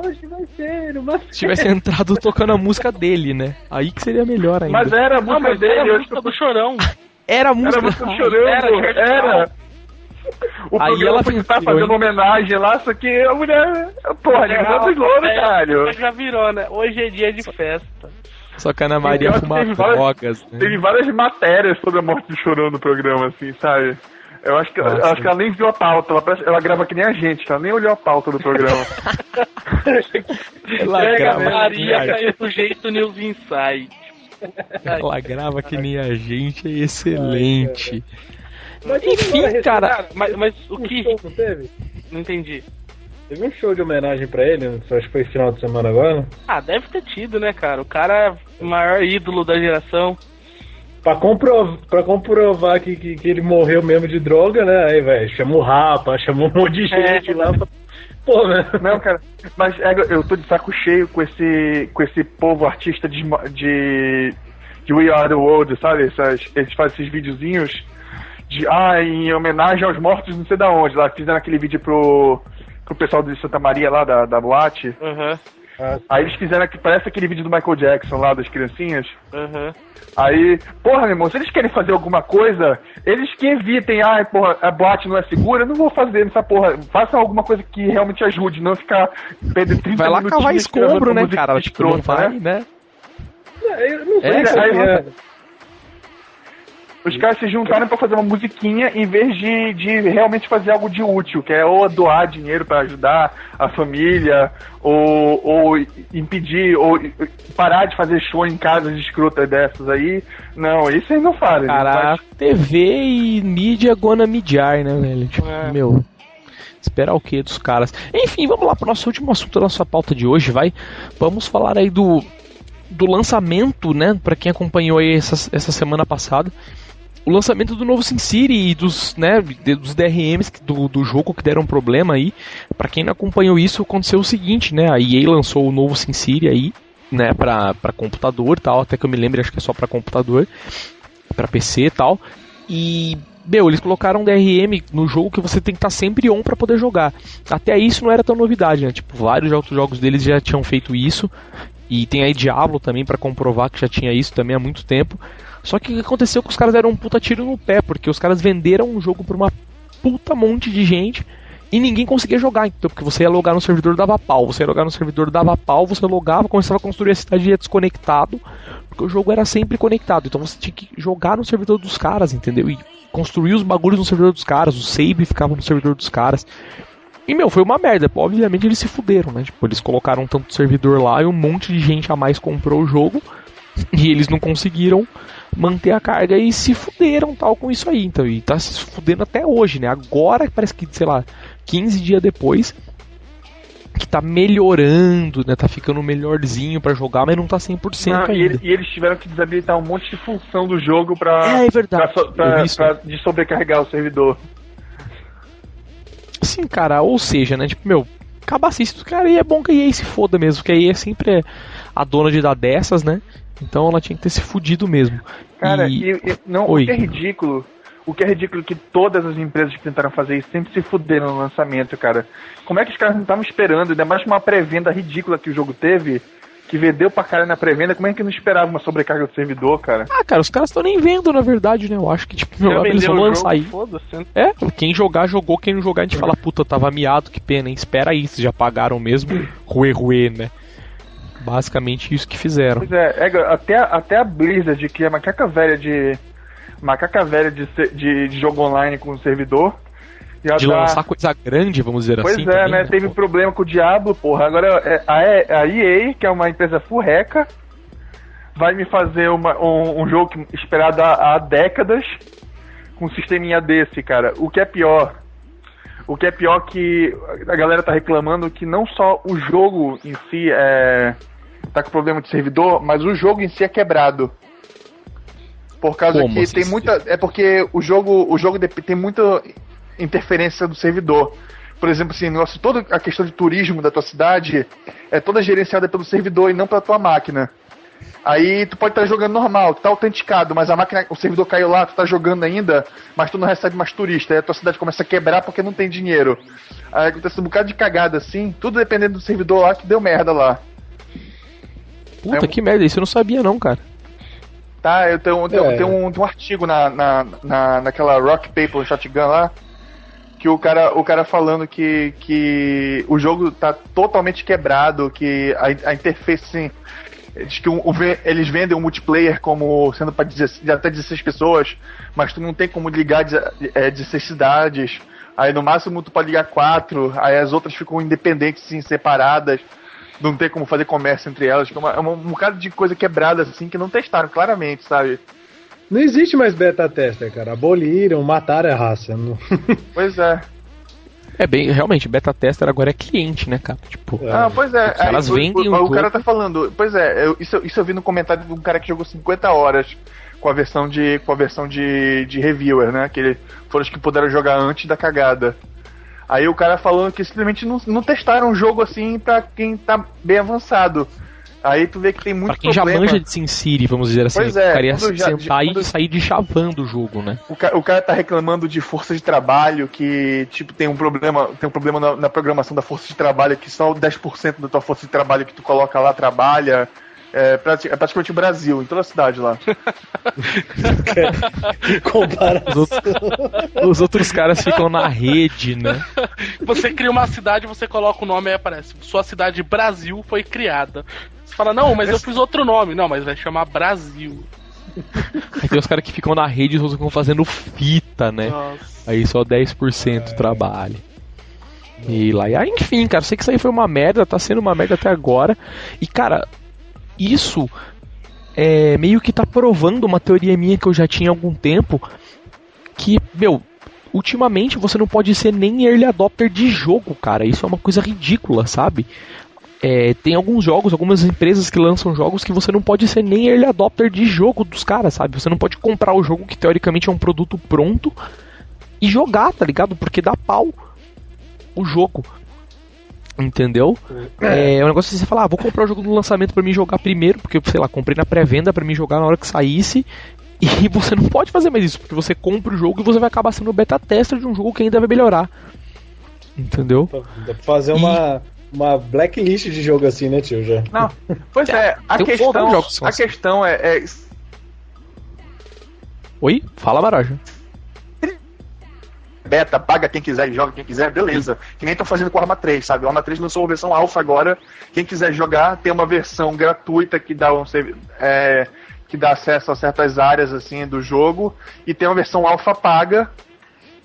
uma tivesse entrado tocando a música dele, né? Aí que seria melhor ainda. Mas era a música mas dele, era a música do Chorão. Era a Era música. a música do Chorando, Era, era. O Aí programa ela foi tá fazendo hein? homenagem lá, só que a mulher. Porra, aniversário dos louros, caralho. Já virou, né? Hoje é dia de festa. Só que a Ana Maria fuma teve várias- drogas, né? Teve várias matérias sobre a morte do Chorão no programa, assim, sabe? Eu acho que, eu Nossa. acho que ela nem viu a pauta, ela, parece- ela grava que nem a gente, ela nem olhou a pauta do programa. Ela Pega grava, a Maria caiu do jeito News Insight. ela grava que nem a gente, é excelente. Mas Enfim, agora, cara. Cara, mas, mas o que. não teve? Não entendi. Teve um show de homenagem pra ele, acho que foi final de semana agora. Ah, deve ter tido, né, cara? O cara é o maior ídolo da geração. Pra, comprov pra comprovar que, que, que ele morreu mesmo de droga, né? Aí, velho, chama o Rapa, chama um monte de gente É. lá. Pra... Pô, né? Não, cara, mas é, eu tô de saco cheio com esse, com esse povo artista de, de, de We Are the World, sabe? Essas, eles fazem esses videozinhos de, ah, em homenagem aos mortos não sei da onde, lá, fizeram aquele vídeo pro, pro pessoal de Santa Maria lá, da, da boate. Aham, Aí eles fizeram, que parece aquele vídeo do Michael Jackson lá, das criancinhas. aham. Aí, porra, meu irmão, se eles querem fazer alguma coisa, eles que evitem, ai, porra, a boate não é segura, eu não vou fazer essa porra. Façam alguma coisa que realmente ajude, não ficar perdendo 30 Vai lá minutinhos cavar escombro, né, música cara? Tipo, não escrota, vai, né? Eu não sei É, se aí- é. Os caras se juntaram pra fazer uma musiquinha em vez de, de realmente fazer algo de útil, que é ou doar dinheiro pra ajudar a família, ou, ou impedir, ou parar de fazer show em casas escrotas dessas aí. Não, isso aí não faz. Cara, a TV e mídia gonna mediar, né, velho? Tipo, É. meu. Esperar o que dos caras? Enfim, vamos lá pro nosso último assunto da nossa pauta de hoje, vai. Vamos falar aí do, do lançamento, né? Pra quem acompanhou aí essa, essa semana passada. O lançamento do novo SimCity e dos, né, dos DRMs do, do jogo que deram problema aí. Para quem não acompanhou isso, aconteceu o seguinte, né? A EA lançou o novo SimCity aí, né, pra, pra computador tal, até que eu me lembro, acho que é só para computador, para PC e tal. E meu, eles colocaram um DRM no jogo que você tem que estar tá sempre on para poder jogar. Até isso não era tão novidade, né? Tipo, vários outros jogos deles já tinham feito isso. E tem aí Diablo também para comprovar que já tinha isso também há muito tempo. Só que o que aconteceu é que os caras deram um puta tiro no pé, porque os caras venderam o jogo pra uma puta monte de gente e ninguém conseguia jogar, então, porque você ia logar no servidor dava pau, você ia logar no servidor dava pau, você logava, começava a construir a cidade ia desconectado, porque o jogo era sempre conectado, então você tinha que jogar no servidor dos caras, entendeu? E construir os bagulhos no servidor dos caras, o save ficava no servidor dos caras. E, meu, foi uma merda. Obviamente eles se fuderam, né? Tipo, eles colocaram tanto servidor lá e um monte de gente a mais comprou o jogo e eles não conseguiram manter a carga e se fuderam tal com isso aí. Então, e tá se fudendo até hoje, né? Agora parece que, sei lá, 15 dias depois que tá melhorando, né? Tá ficando melhorzinho para jogar, mas não tá 100% não, ainda. E, ele, e, eles tiveram que desabilitar um monte de função do jogo pra, é, é verdade. pra, pra, pra de sobrecarregar o servidor. Sim, cara, ou seja, né, tipo, meu, cabacista, cara, e é bom que a EA se foda mesmo, porque a EA é sempre a dona de dar dessas, né? Então ela tinha que ter se fudido mesmo. Cara, e... E, e, não, Oi. o que é ridículo, o que é ridículo é que todas as empresas que tentaram fazer isso sempre se fuderam no lançamento, cara. Como é que os caras não estavam esperando, ainda mais uma pré-venda ridícula que o jogo teve, que vendeu pra cara na pré-venda, como é que não esperava uma sobrecarga do servidor, cara? Ah, cara, os caras estão nem vendo, na verdade, né? Eu acho que, tipo, meu, eles vão lançar aí. Né? É, quem jogar, jogou, quem não jogar, a gente fala, puta, tava miado, que pena, hein? Espera aí, se já pagaram mesmo. Ruê, ruê, né? Basicamente isso que fizeram. Pois é, é até, até a Blizzard, que é macaca velha de. Macaca velha de, de, de jogo online com o servidor, de dá... lançar coisa grande, vamos dizer pois assim. Pois é, também, né? né? Teve problema com o Diablo, porra. Agora é, a, a EA, que é uma empresa furreca, vai me fazer uma, um, um, jogo esperado há, há, décadas com um sisteminha desse, cara. O que é pior. O que é pior que a galera tá reclamando que não só o jogo em si é, tá com problema de servidor, mas o jogo em si é quebrado. Por causa Como que tem muita. É porque o jogo, o jogo tem muito interferência do servidor. Por exemplo, assim, negócio, toda a questão de turismo da tua cidade é toda gerenciada pelo servidor e não pela tua máquina. Aí tu pode estar jogando normal, tu tá autenticado, mas a máquina, o servidor caiu lá, tu tá jogando ainda, mas tu não recebe mais turista. Aí a tua cidade começa a quebrar porque não tem dinheiro. Aí acontece um bocado de cagada assim, tudo dependendo do servidor lá que deu merda lá. Puta é, que merda, isso eu não sabia não, cara. Tá, eu tenho, tenho, é. tenho, um, um artigo na, na, na, naquela Rock Paper Shotgun lá, que o cara, o cara falando que, que o jogo tá totalmente quebrado, que a, a interface, assim, diz que o, o, eles vendem o multiplayer como sendo para até 16 pessoas, mas tu não tem como ligar de, é, 16 cidades. Aí no máximo tu pode ligar quatro, aí as outras ficam independentes, assim, separadas. Não tem como fazer comércio entre elas. É, uma, é um bocado de coisa quebrada, assim, que não testaram claramente, sabe? Não existe mais beta tester, cara. Aboliram, mataram a raça. Pois é. É bem, realmente, beta tester agora é cliente, né, cara? Tipo, é. ah, pois é. Elas vendem o, o, o, o cara tá falando, pois é, eu, isso, isso eu vi no comentário de um cara que jogou 50 horas com a versão de com a versão de, de reviewer, né? Que foram os que puderam jogar antes da cagada. Aí o cara falando que simplesmente não, não testaram um jogo assim pra quem tá bem avançado. Aí tu vê que tem muito pra quem problema. já manja de SimCity, vamos dizer assim, pois é, ficaria sentar e sair de chavando o jogo, né? O cara, o cara tá reclamando de força de trabalho, que tipo tem um problema, tem um problema na, na programação da força de trabalho, que só 10% da tua força de trabalho que tu coloca lá trabalha. É, é praticamente o Brasil, em toda a cidade lá. Os outros, os outros caras ficam na rede, né? Você cria uma cidade, você coloca o nome e aparece. Sua cidade Brasil foi criada. Você fala, não, mas eu fiz outro nome. Não, mas vai chamar Brasil. Aí tem os caras que ficam na rede e ficam fazendo fita, né? Nossa. Aí só 10% é. trabalho. E lá, e enfim, cara, sei que isso aí foi uma merda, tá sendo uma merda até agora. E cara, isso é, meio que tá provando uma teoria minha que eu já tinha há algum tempo. Que, meu, ultimamente você não pode ser nem early adopter de jogo, cara. Isso é uma coisa ridícula, sabe? é, tem alguns jogos, algumas empresas que lançam jogos que você não pode ser nem early adopter de jogo dos caras, sabe? Você não pode comprar o jogo que teoricamente é um produto pronto e jogar, tá ligado? Porque dá pau o jogo. Entendeu? É, é um negócio que você fala, ah, vou comprar o jogo no lançamento para mim jogar primeiro, porque, sei lá, comprei na pré-venda para mim jogar na hora que saísse. E você não pode fazer mais isso, porque você compra o jogo e você vai acabar sendo beta tester de um jogo que ainda vai melhorar. Entendeu? Dá pra fazer uma, uma blacklist de jogo assim, né, tio? Já. Não, pois é, a Tem um questão, são a assim. questão é, é Oi? Fala, Maraja. Beta, paga quem quiser e joga quem quiser, beleza. Que nem estão fazendo com a Arma 3, sabe? A Arma 3 lançou uma versão alfa agora. Quem quiser jogar, tem uma versão gratuita que dá um é, que dá acesso a certas áreas assim do jogo e tem uma versão alfa paga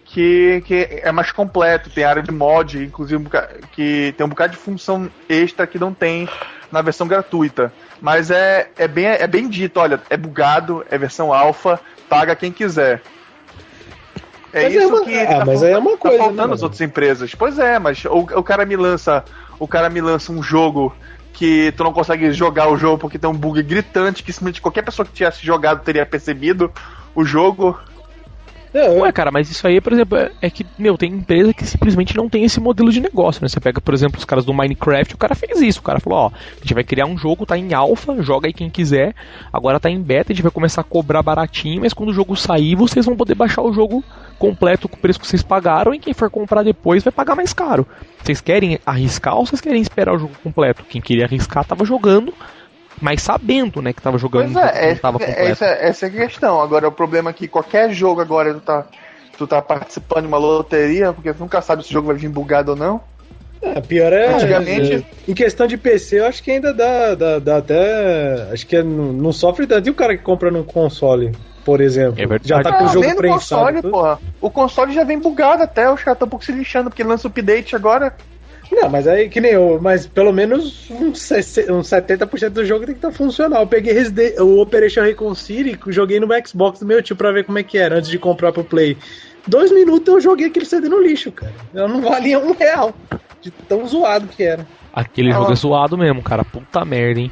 que, que é mais completo, tem área de mod, inclusive que tem um bocado de função extra que não tem na versão gratuita. Mas é, é, bem, é bem dito, olha, é bugado, é versão alfa, paga quem quiser. É Mas é isso uma- que ah, mas aí é uma coisa, tá faltando né, as outras empresas. Pois é, mas o, o cara me lança, o cara me lança um jogo que tu não consegue jogar o jogo porque tem um bug gritante que simplesmente qualquer pessoa que tivesse jogado teria percebido o jogo. Não, Ué, cara, mas isso aí, por exemplo, é- é que, meu, tem empresa que simplesmente não tem esse modelo de negócio, né? Você pega, por exemplo, os caras do Minecraft, o cara fez isso. O cara falou, ó, a gente vai criar um jogo, tá em alfa, joga aí quem quiser. Agora tá em beta, a gente vai começar a cobrar baratinho, mas quando o jogo sair, vocês vão poder baixar o jogo completo com o preço que vocês pagaram e quem for comprar depois vai pagar mais caro. Vocês querem arriscar ou vocês querem esperar o jogo completo? Quem queria arriscar tava jogando, mas sabendo, né, que tava jogando Pois é, não tava é, completo. essa, essa é a questão. Agora o problema é que qualquer jogo agora tu tá, tu tá participando de uma loteria, porque tu nunca sabe se o jogo vai vir bugado ou não. É, pior é. Antigamente- é, em questão de PC, eu acho que ainda dá, dá, dá até. Acho que é, não, não sofre tanto. E o cara que compra no console, por exemplo? É já tá com o Ah, jogo nem no prensado. console. O console já vem bugado até, os caras tão um pouco se lixando, porque lança o update agora. Não, mas aí que nem eu, mas pelo menos uns, 60 uns 70% do jogo tem que estar funcional. Eu peguei Resident, o Operation Reconcile e joguei no Xbox do meu tio pra ver como é que era antes de comprar pro Play. Dois minutos eu joguei aquele CD no lixo, cara. Eu não valia um real. De tão zoado que era. Aquele Ah, jogo é zoado mesmo, cara. Puta merda, hein?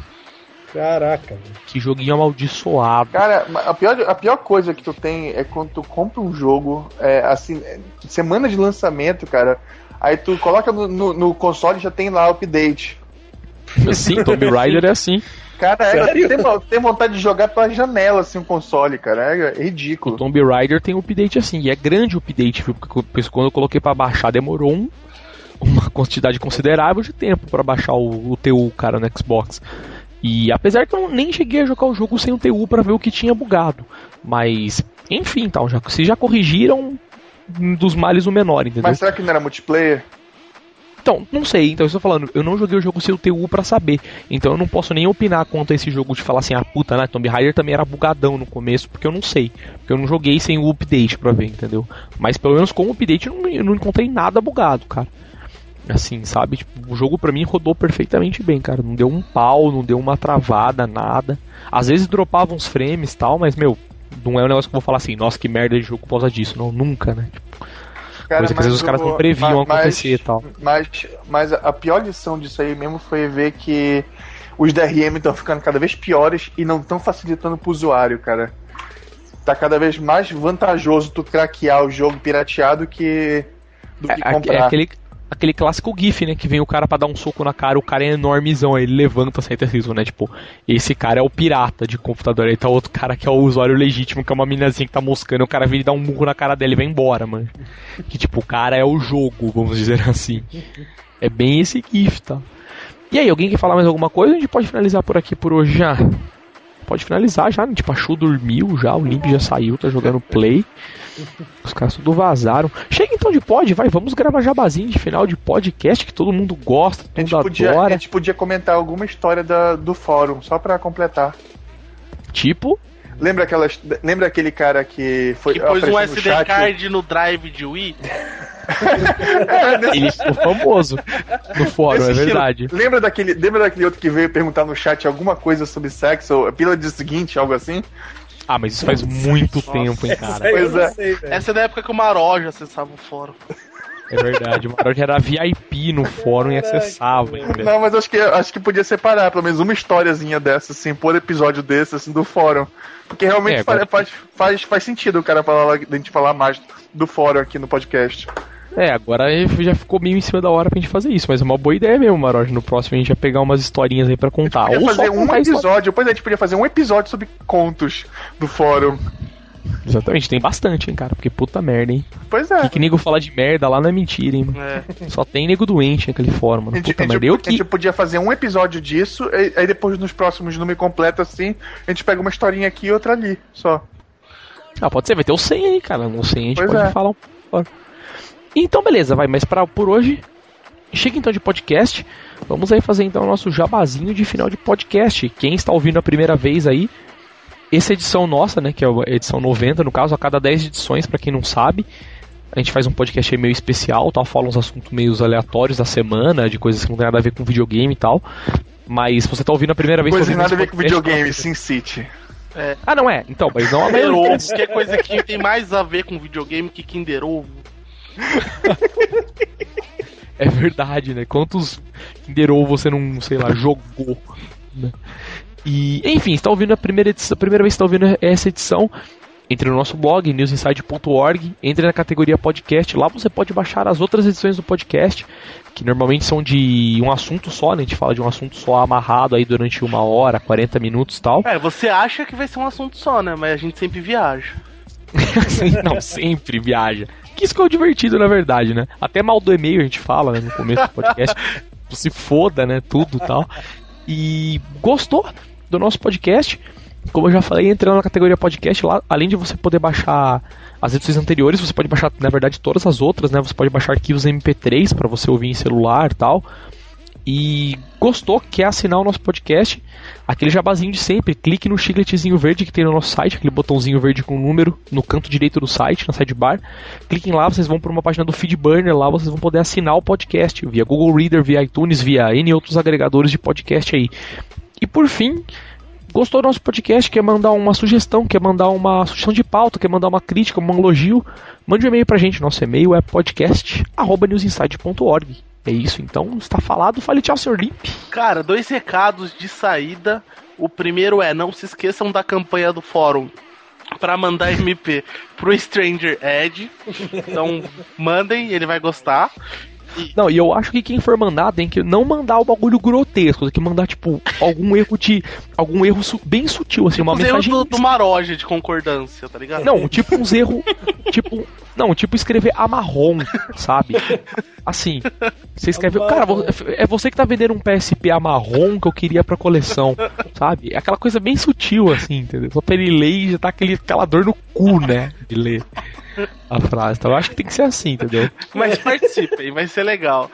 Caraca, velho. Que joguinho amaldiçoado. Cara, a pior, a pior coisa que tu tem é quando tu compra um jogo, é, assim, semana de lançamento, cara. Aí tu coloca no, no, no console e já tem lá o update. Sim, Tomb Raider é assim. Cara, é, tem, tem vontade de jogar pela janela, assim, o console, cara. É, é O ridículo. Tomb Raider tem um update assim, e é grande o update, viu? Porque quando eu coloquei pra baixar demorou um, uma quantidade considerável de tempo pra baixar o, o TU, cara, no Xbox. E apesar que eu nem cheguei a jogar o jogo sem o TU pra ver o que tinha bugado. Mas, enfim, então, já, se já corrigiram um dos males o menor, entendeu? Mas será que não era multiplayer? Então, não sei, então eu estou falando, eu não joguei o jogo sem o TU pra saber. Então eu não posso nem opinar quanto a esse jogo de falar assim, ah puta, né? Tomb Raider também era bugadão no começo, porque eu não sei. Porque eu não joguei sem o update pra ver, entendeu? Mas pelo menos com o update eu não, eu não encontrei nada bugado, cara. Assim, sabe? Tipo, o jogo pra mim rodou perfeitamente bem, cara. Não deu um pau, não deu uma travada, nada. Às vezes dropava uns frames e tal, mas, meu, não é um negócio que eu vou falar assim, nossa, que merda de jogo por causa disso. Não, nunca, né? Cara, Coisa que às vezes os caras não previam mas- acontecer e tal. Mas, mas a pior lição disso aí mesmo foi ver que os DRM estão ficando cada vez piores e não estão facilitando pro usuário, cara. Tá cada vez mais vantajoso tu craquear o jogo pirateado que do que É, é comprar. aquele, aquele clássico GIF, né? Que vem o cara pra dar um soco na cara, o cara é enormezão, ele levanta sem ter riso, né? Tipo, esse cara é o pirata de computador, aí tá outro cara que é o usuário legítimo, que é uma minazinha que tá moscando, o cara vem e dá um murro na cara dela e vai embora, mano. Que tipo, o cara é o jogo, vamos dizer assim. É bem esse GIF, tá? E aí, alguém quer falar mais alguma coisa? A gente pode finalizar por aqui por hoje já. Pode finalizar já, né? Tipo, a Chu dormiu já, o Limp já saiu, tá jogando play. Os caras tudo vazaram. Chega então de pod, vai, vamos gravar jabazinho de final de podcast que todo mundo gosta, A gente, todo mundo podia, a adora. gente podia comentar alguma história da- do fórum, só pra completar. Tipo, Lembra, aquelas, lembra aquele cara que foi. Que pôs um SD chat? card no drive de Wii. ele ficou famoso no fórum, Esse é estilo. verdade. Lembra daquele, lembra daquele outro que veio perguntar no chat alguma coisa sobre sexo, ou pílula de seguinte, algo assim? Ah, mas isso faz muito tempo, hein, cara. Não é. sei. Essa é da época que o Maroja acessava o fórum. É verdade, o Maroja era VIP no fórum e acessava. entendeu? Não, mas acho que, acho que podia separar pelo menos uma historiazinha dessa, assim, por episódio desse, assim, do fórum. Porque realmente É, fa- agora- faz, faz, faz sentido o cara falar, a gente falar mais do fórum aqui no podcast. É, agora já ficou meio em cima da hora pra gente fazer isso, mas é uma boa ideia mesmo, Maroja. No próximo a gente vai pegar umas historinhas aí pra contar. Só fazer um a história. episódio, depois a gente podia fazer um episódio sobre contos do fórum. Exatamente, tem bastante, hein, cara. Porque puta merda, hein. Pois E é. que nego fala de merda lá não é mentira, hein. mano. É. Só tem nego doente naquele fórum, A mano. Puta a merda. gente- Eu a gente que. podia fazer um episódio disso, e- aí depois nos próximos número completo assim, a gente pega uma historinha aqui e outra ali, só. Ah, pode ser, vai ter o 100 aí, cara. O 100 a gente Pois pode é. falar um pouco. Então, beleza, vai. Mas pra, por hoje, chega então de podcast. Vamos aí fazer então o nosso jabazinho de final de podcast. Quem está ouvindo a primeira vez aí, essa edição nossa, né, que é a edição 90, no caso, a cada 10 edições, pra quem não sabe, a gente faz um podcast aí meio especial, tal, fala uns assuntos meio aleatórios da semana, de coisas que não tem nada a ver com videogame e tal. Mas se você tá ouvindo a primeira vez... Coisa tá ouvindo nada a ver com videogame, Sin City. Ah, não é? Então, mas não a Kinder. Ovo, que é coisa que tem mais a ver com videogame que Kinder Ovo. É verdade, né? Quantos Kinder Ovo você não, sei lá, jogou? né? E, enfim, está ouvindo a primeira edição, a primeira vez que está ouvindo essa edição, entre no nosso blog, newsinside.org, entre na categoria podcast, lá você pode baixar as outras edições do podcast, que normalmente são de um assunto só, né? A gente fala de um assunto só amarrado aí durante uma hora, 40 minutos e tal. É, você acha que vai ser um assunto só, né? Mas a gente sempre viaja. Não, sempre viaja. Que isso que é o divertido, na verdade, né? Até mal do e-mail a gente fala, né, no começo do podcast. Se foda, né? Tudo e tal. E gostou do nosso podcast? Como eu já falei, entrando na categoria podcast, lá, além de você poder baixar as edições anteriores, você pode baixar, na verdade, todas as outras, né? Você pode baixar arquivos MP3 para você ouvir em celular e tal. E gostou, quer assinar o nosso podcast? Aquele jabazinho de sempre, clique no chicletezinho verde que tem no nosso site, aquele botãozinho verde com número no canto direito do site, na sidebar. Cliquem lá, vocês vão para uma página do Feedburner, lá vocês vão poder assinar o podcast via Google Reader, via iTunes, via N outros agregadores de podcast aí. E por fim, gostou do nosso podcast, quer mandar uma sugestão, quer mandar uma sugestão de pauta, quer mandar uma crítica, um elogio, mande um e-mail pra gente. Nosso e-mail é podcast.newsinside.org. É isso, então está falado. Fale tchau, Sr. Limp. Cara, dois recados de saída. O primeiro é: não se esqueçam da campanha do fórum para mandar MP pro Stranger Edge. Então, mandem, ele vai gostar. Não, e eu acho que quem for mandar tem que não mandar o bagulho grotesco, tem que mandar, tipo, algum erro de. algum erro su- bem sutil, assim, uma Os erros mensagem. do, do Maroja de concordância, tá ligado? Não, tipo uns erros. tipo. Não, tipo escrever amarrom, sabe? Assim. Você escreve. Cara, é você que tá vendendo um PSP amarrom que eu queria pra coleção, sabe? É aquela coisa bem sutil, assim, entendeu? Só pra ele ler e já tá aquele, aquela dor no cu, né? De ler a frase. Então eu acho que tem que ser assim, entendeu? Mas participem, vai ser legal.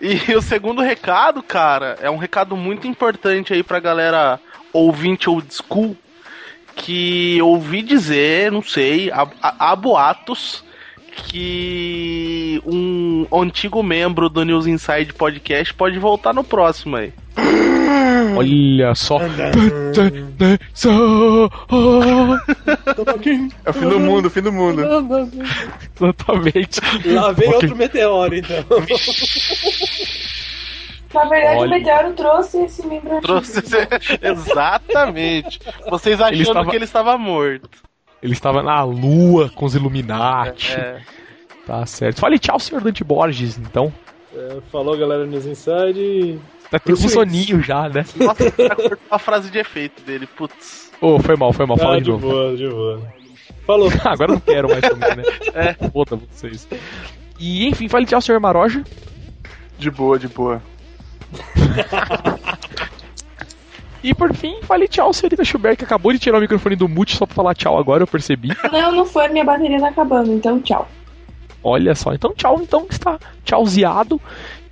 E o segundo recado, cara, é um recado muito importante aí pra galera ouvinte old school. Que eu ouvi dizer, não sei, há, há- há boatos que um antigo membro do News Inside Podcast pode voltar no próximo aí. Olha só. É o fim do mundo, o fim do mundo. Exatamente. Lá vem outro meteoro, então. Na verdade, Olha. o Meteoro trouxe esse membro aqui. Trouxe Exatamente. Vocês achando Ele estava- que ele estava morto. Ele estava na lua com os Illuminati. É. Tá certo. Fale tchau, senhor Dante Borges, então. É, falou, galera, News Inside. Tá tendo um soninho já, né? Nossa, tá cortou a frase de efeito dele, putz. Ô, foi mal, foi mal. Fala Ah, de de novo. boa, de boa. Falou. Agora eu não quero mais também, né? É, foda vocês. E enfim, fale tchau, senhor Maroja. De boa, de boa. E por fim, fale tchau, senhorita Schubert, que acabou de tirar o microfone do mute só pra falar tchau agora, eu percebi. Não, não foi, minha bateria tá acabando, então tchau. Olha só, então tchau, então está tchauzeado.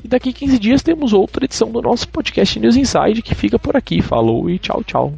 E daqui 15 dias temos outra edição do nosso podcast News Inside que fica por aqui. Falou e tchau, tchau.